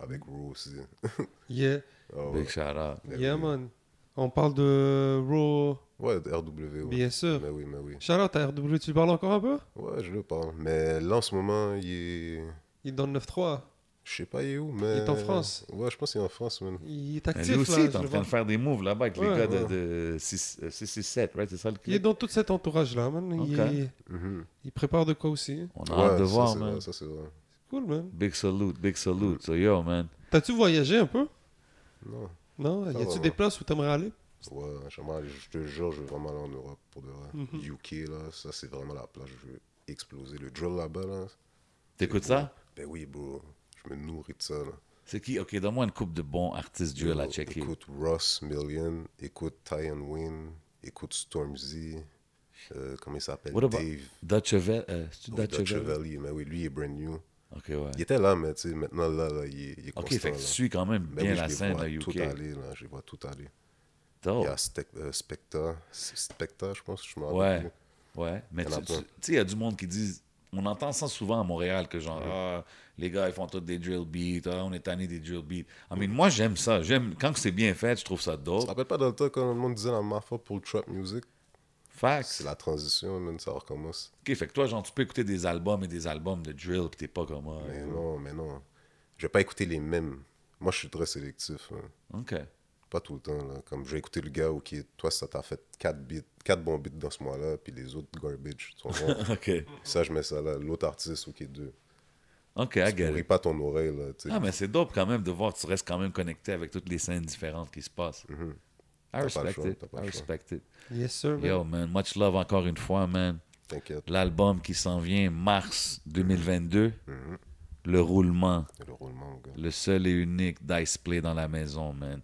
avec Ro aussi. Yeah. Ah ouais. Big shout out. Yeah, man. On parle de Raw. Ouais, RW, ouais. Bien sûr. Mais oui, mais oui. Shout out à RW, tu le parles encore un peu? Ouais, je le parle. Mais là, en ce moment, il est. Il est dans le 9-3. Je sais pas, il est où, mais. Il est en France. Ouais, je pense qu'il est en France, man. Il est actif, lui aussi, là. il est en train de faire des moves là-bas avec les gars de, ouais. de 6, euh, 667, right? C'est ça le Il est clip? dans tout cet entourage-là, man. Il, Ok. est- Mhm. il prépare de quoi aussi? On a Ouais, hâte de ça, voir, c'est man. vrai, ça, c'est vrai. Cool, man. Big salute, big salute. So, yo, man. T'as-tu voyagé un peu? Non. Non? Y a-tu des places où t'aimerais aller? Ouais, j'aimerais aller- je te jure, je veux vraiment aller en Europe pour de vrai. Mhm. UK, là, ça, c'est vraiment la place. Je veux exploser. Le drill là-bas, là. T'écoutes c'est ça? Ben oui, bro. Je me nourris de ça, là. C'est qui? Ok, donne-moi une coupe de bons artistes drill à checker. Écoute Ross Million, écoute Ty and Win, écoute Stormzy, euh, comment il s'appelle? What about Dave. Dutch Evel- euh, Oui? Valley, mais oui, lui il est brand new. Ok, ouais. Il était là, mais tu sais, maintenant là, là, il, est- il est Ok, constant. fait que tu suis quand même Ben bien oui, la scène à UK. tout aller, là, je les vois tout aller. Dope. Il y a euh, Specta, Specta, je pense, je me Ouais. rappelle plus. Ouais, mais tu sais, il y a du monde qui dit. On entend ça souvent à Montréal, que genre, ah, les gars, ils font tous des drill beats, ah, on est tanné des drill beats. I mean, moi, j'aime ça. J'aime, quand c'est bien fait, je trouve ça Tu te dope. rappelles pas dans le temps quand le monde disait la mafia pour le trap music? Facts. C'est la transition, man, ça recommence. Ok, fait que toi, genre, tu peux écouter des albums et des albums de drill, pis t'es pas comme. ah, Mais non, mais non. Je vais pas écouter les mêmes. Moi, je suis très sélectif. hein. Ok. Pas tout le temps. Là. Comme j'ai écouté le gars, ok, toi, ça t'a fait 4 beats, quatre bons beats dans ce mois-là, puis les autres garbage. Tu comprends? Ok. ça, je mets ça là. L'autre artiste, ok, deux. Ok, I Tu get pourris it. pas ton oreille, là. Ah, mais c'est dope quand même de voir que tu restes quand même connecté avec toutes les scènes différentes qui se passent. I Mhm. pas le respect choix, it. I respect it. Yes, sir. man. Yo, man, much love encore une fois, man. T'inquiète. L'album qui s'en vient mars 2022, Mhm. Le Roulement. Le roulement, mon gars. Le seul et unique Dice Play dans la maison, man.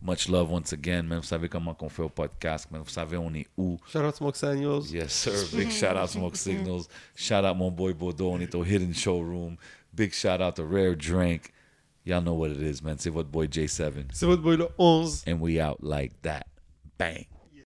Much love once again, man. Vous savez comment qu'on fait au podcast, man. Vous savez on um est où. Shout out Smoke Signals. Yes, sir. Big shout out Smoke Signals. Shout out mon boy Bodo. On est au Hidden Showroom. Big shout out to Rare Drink. Y'all know what it is, man. C'est votre boy J7. C'est votre boy le 11. And we out like that. Bang.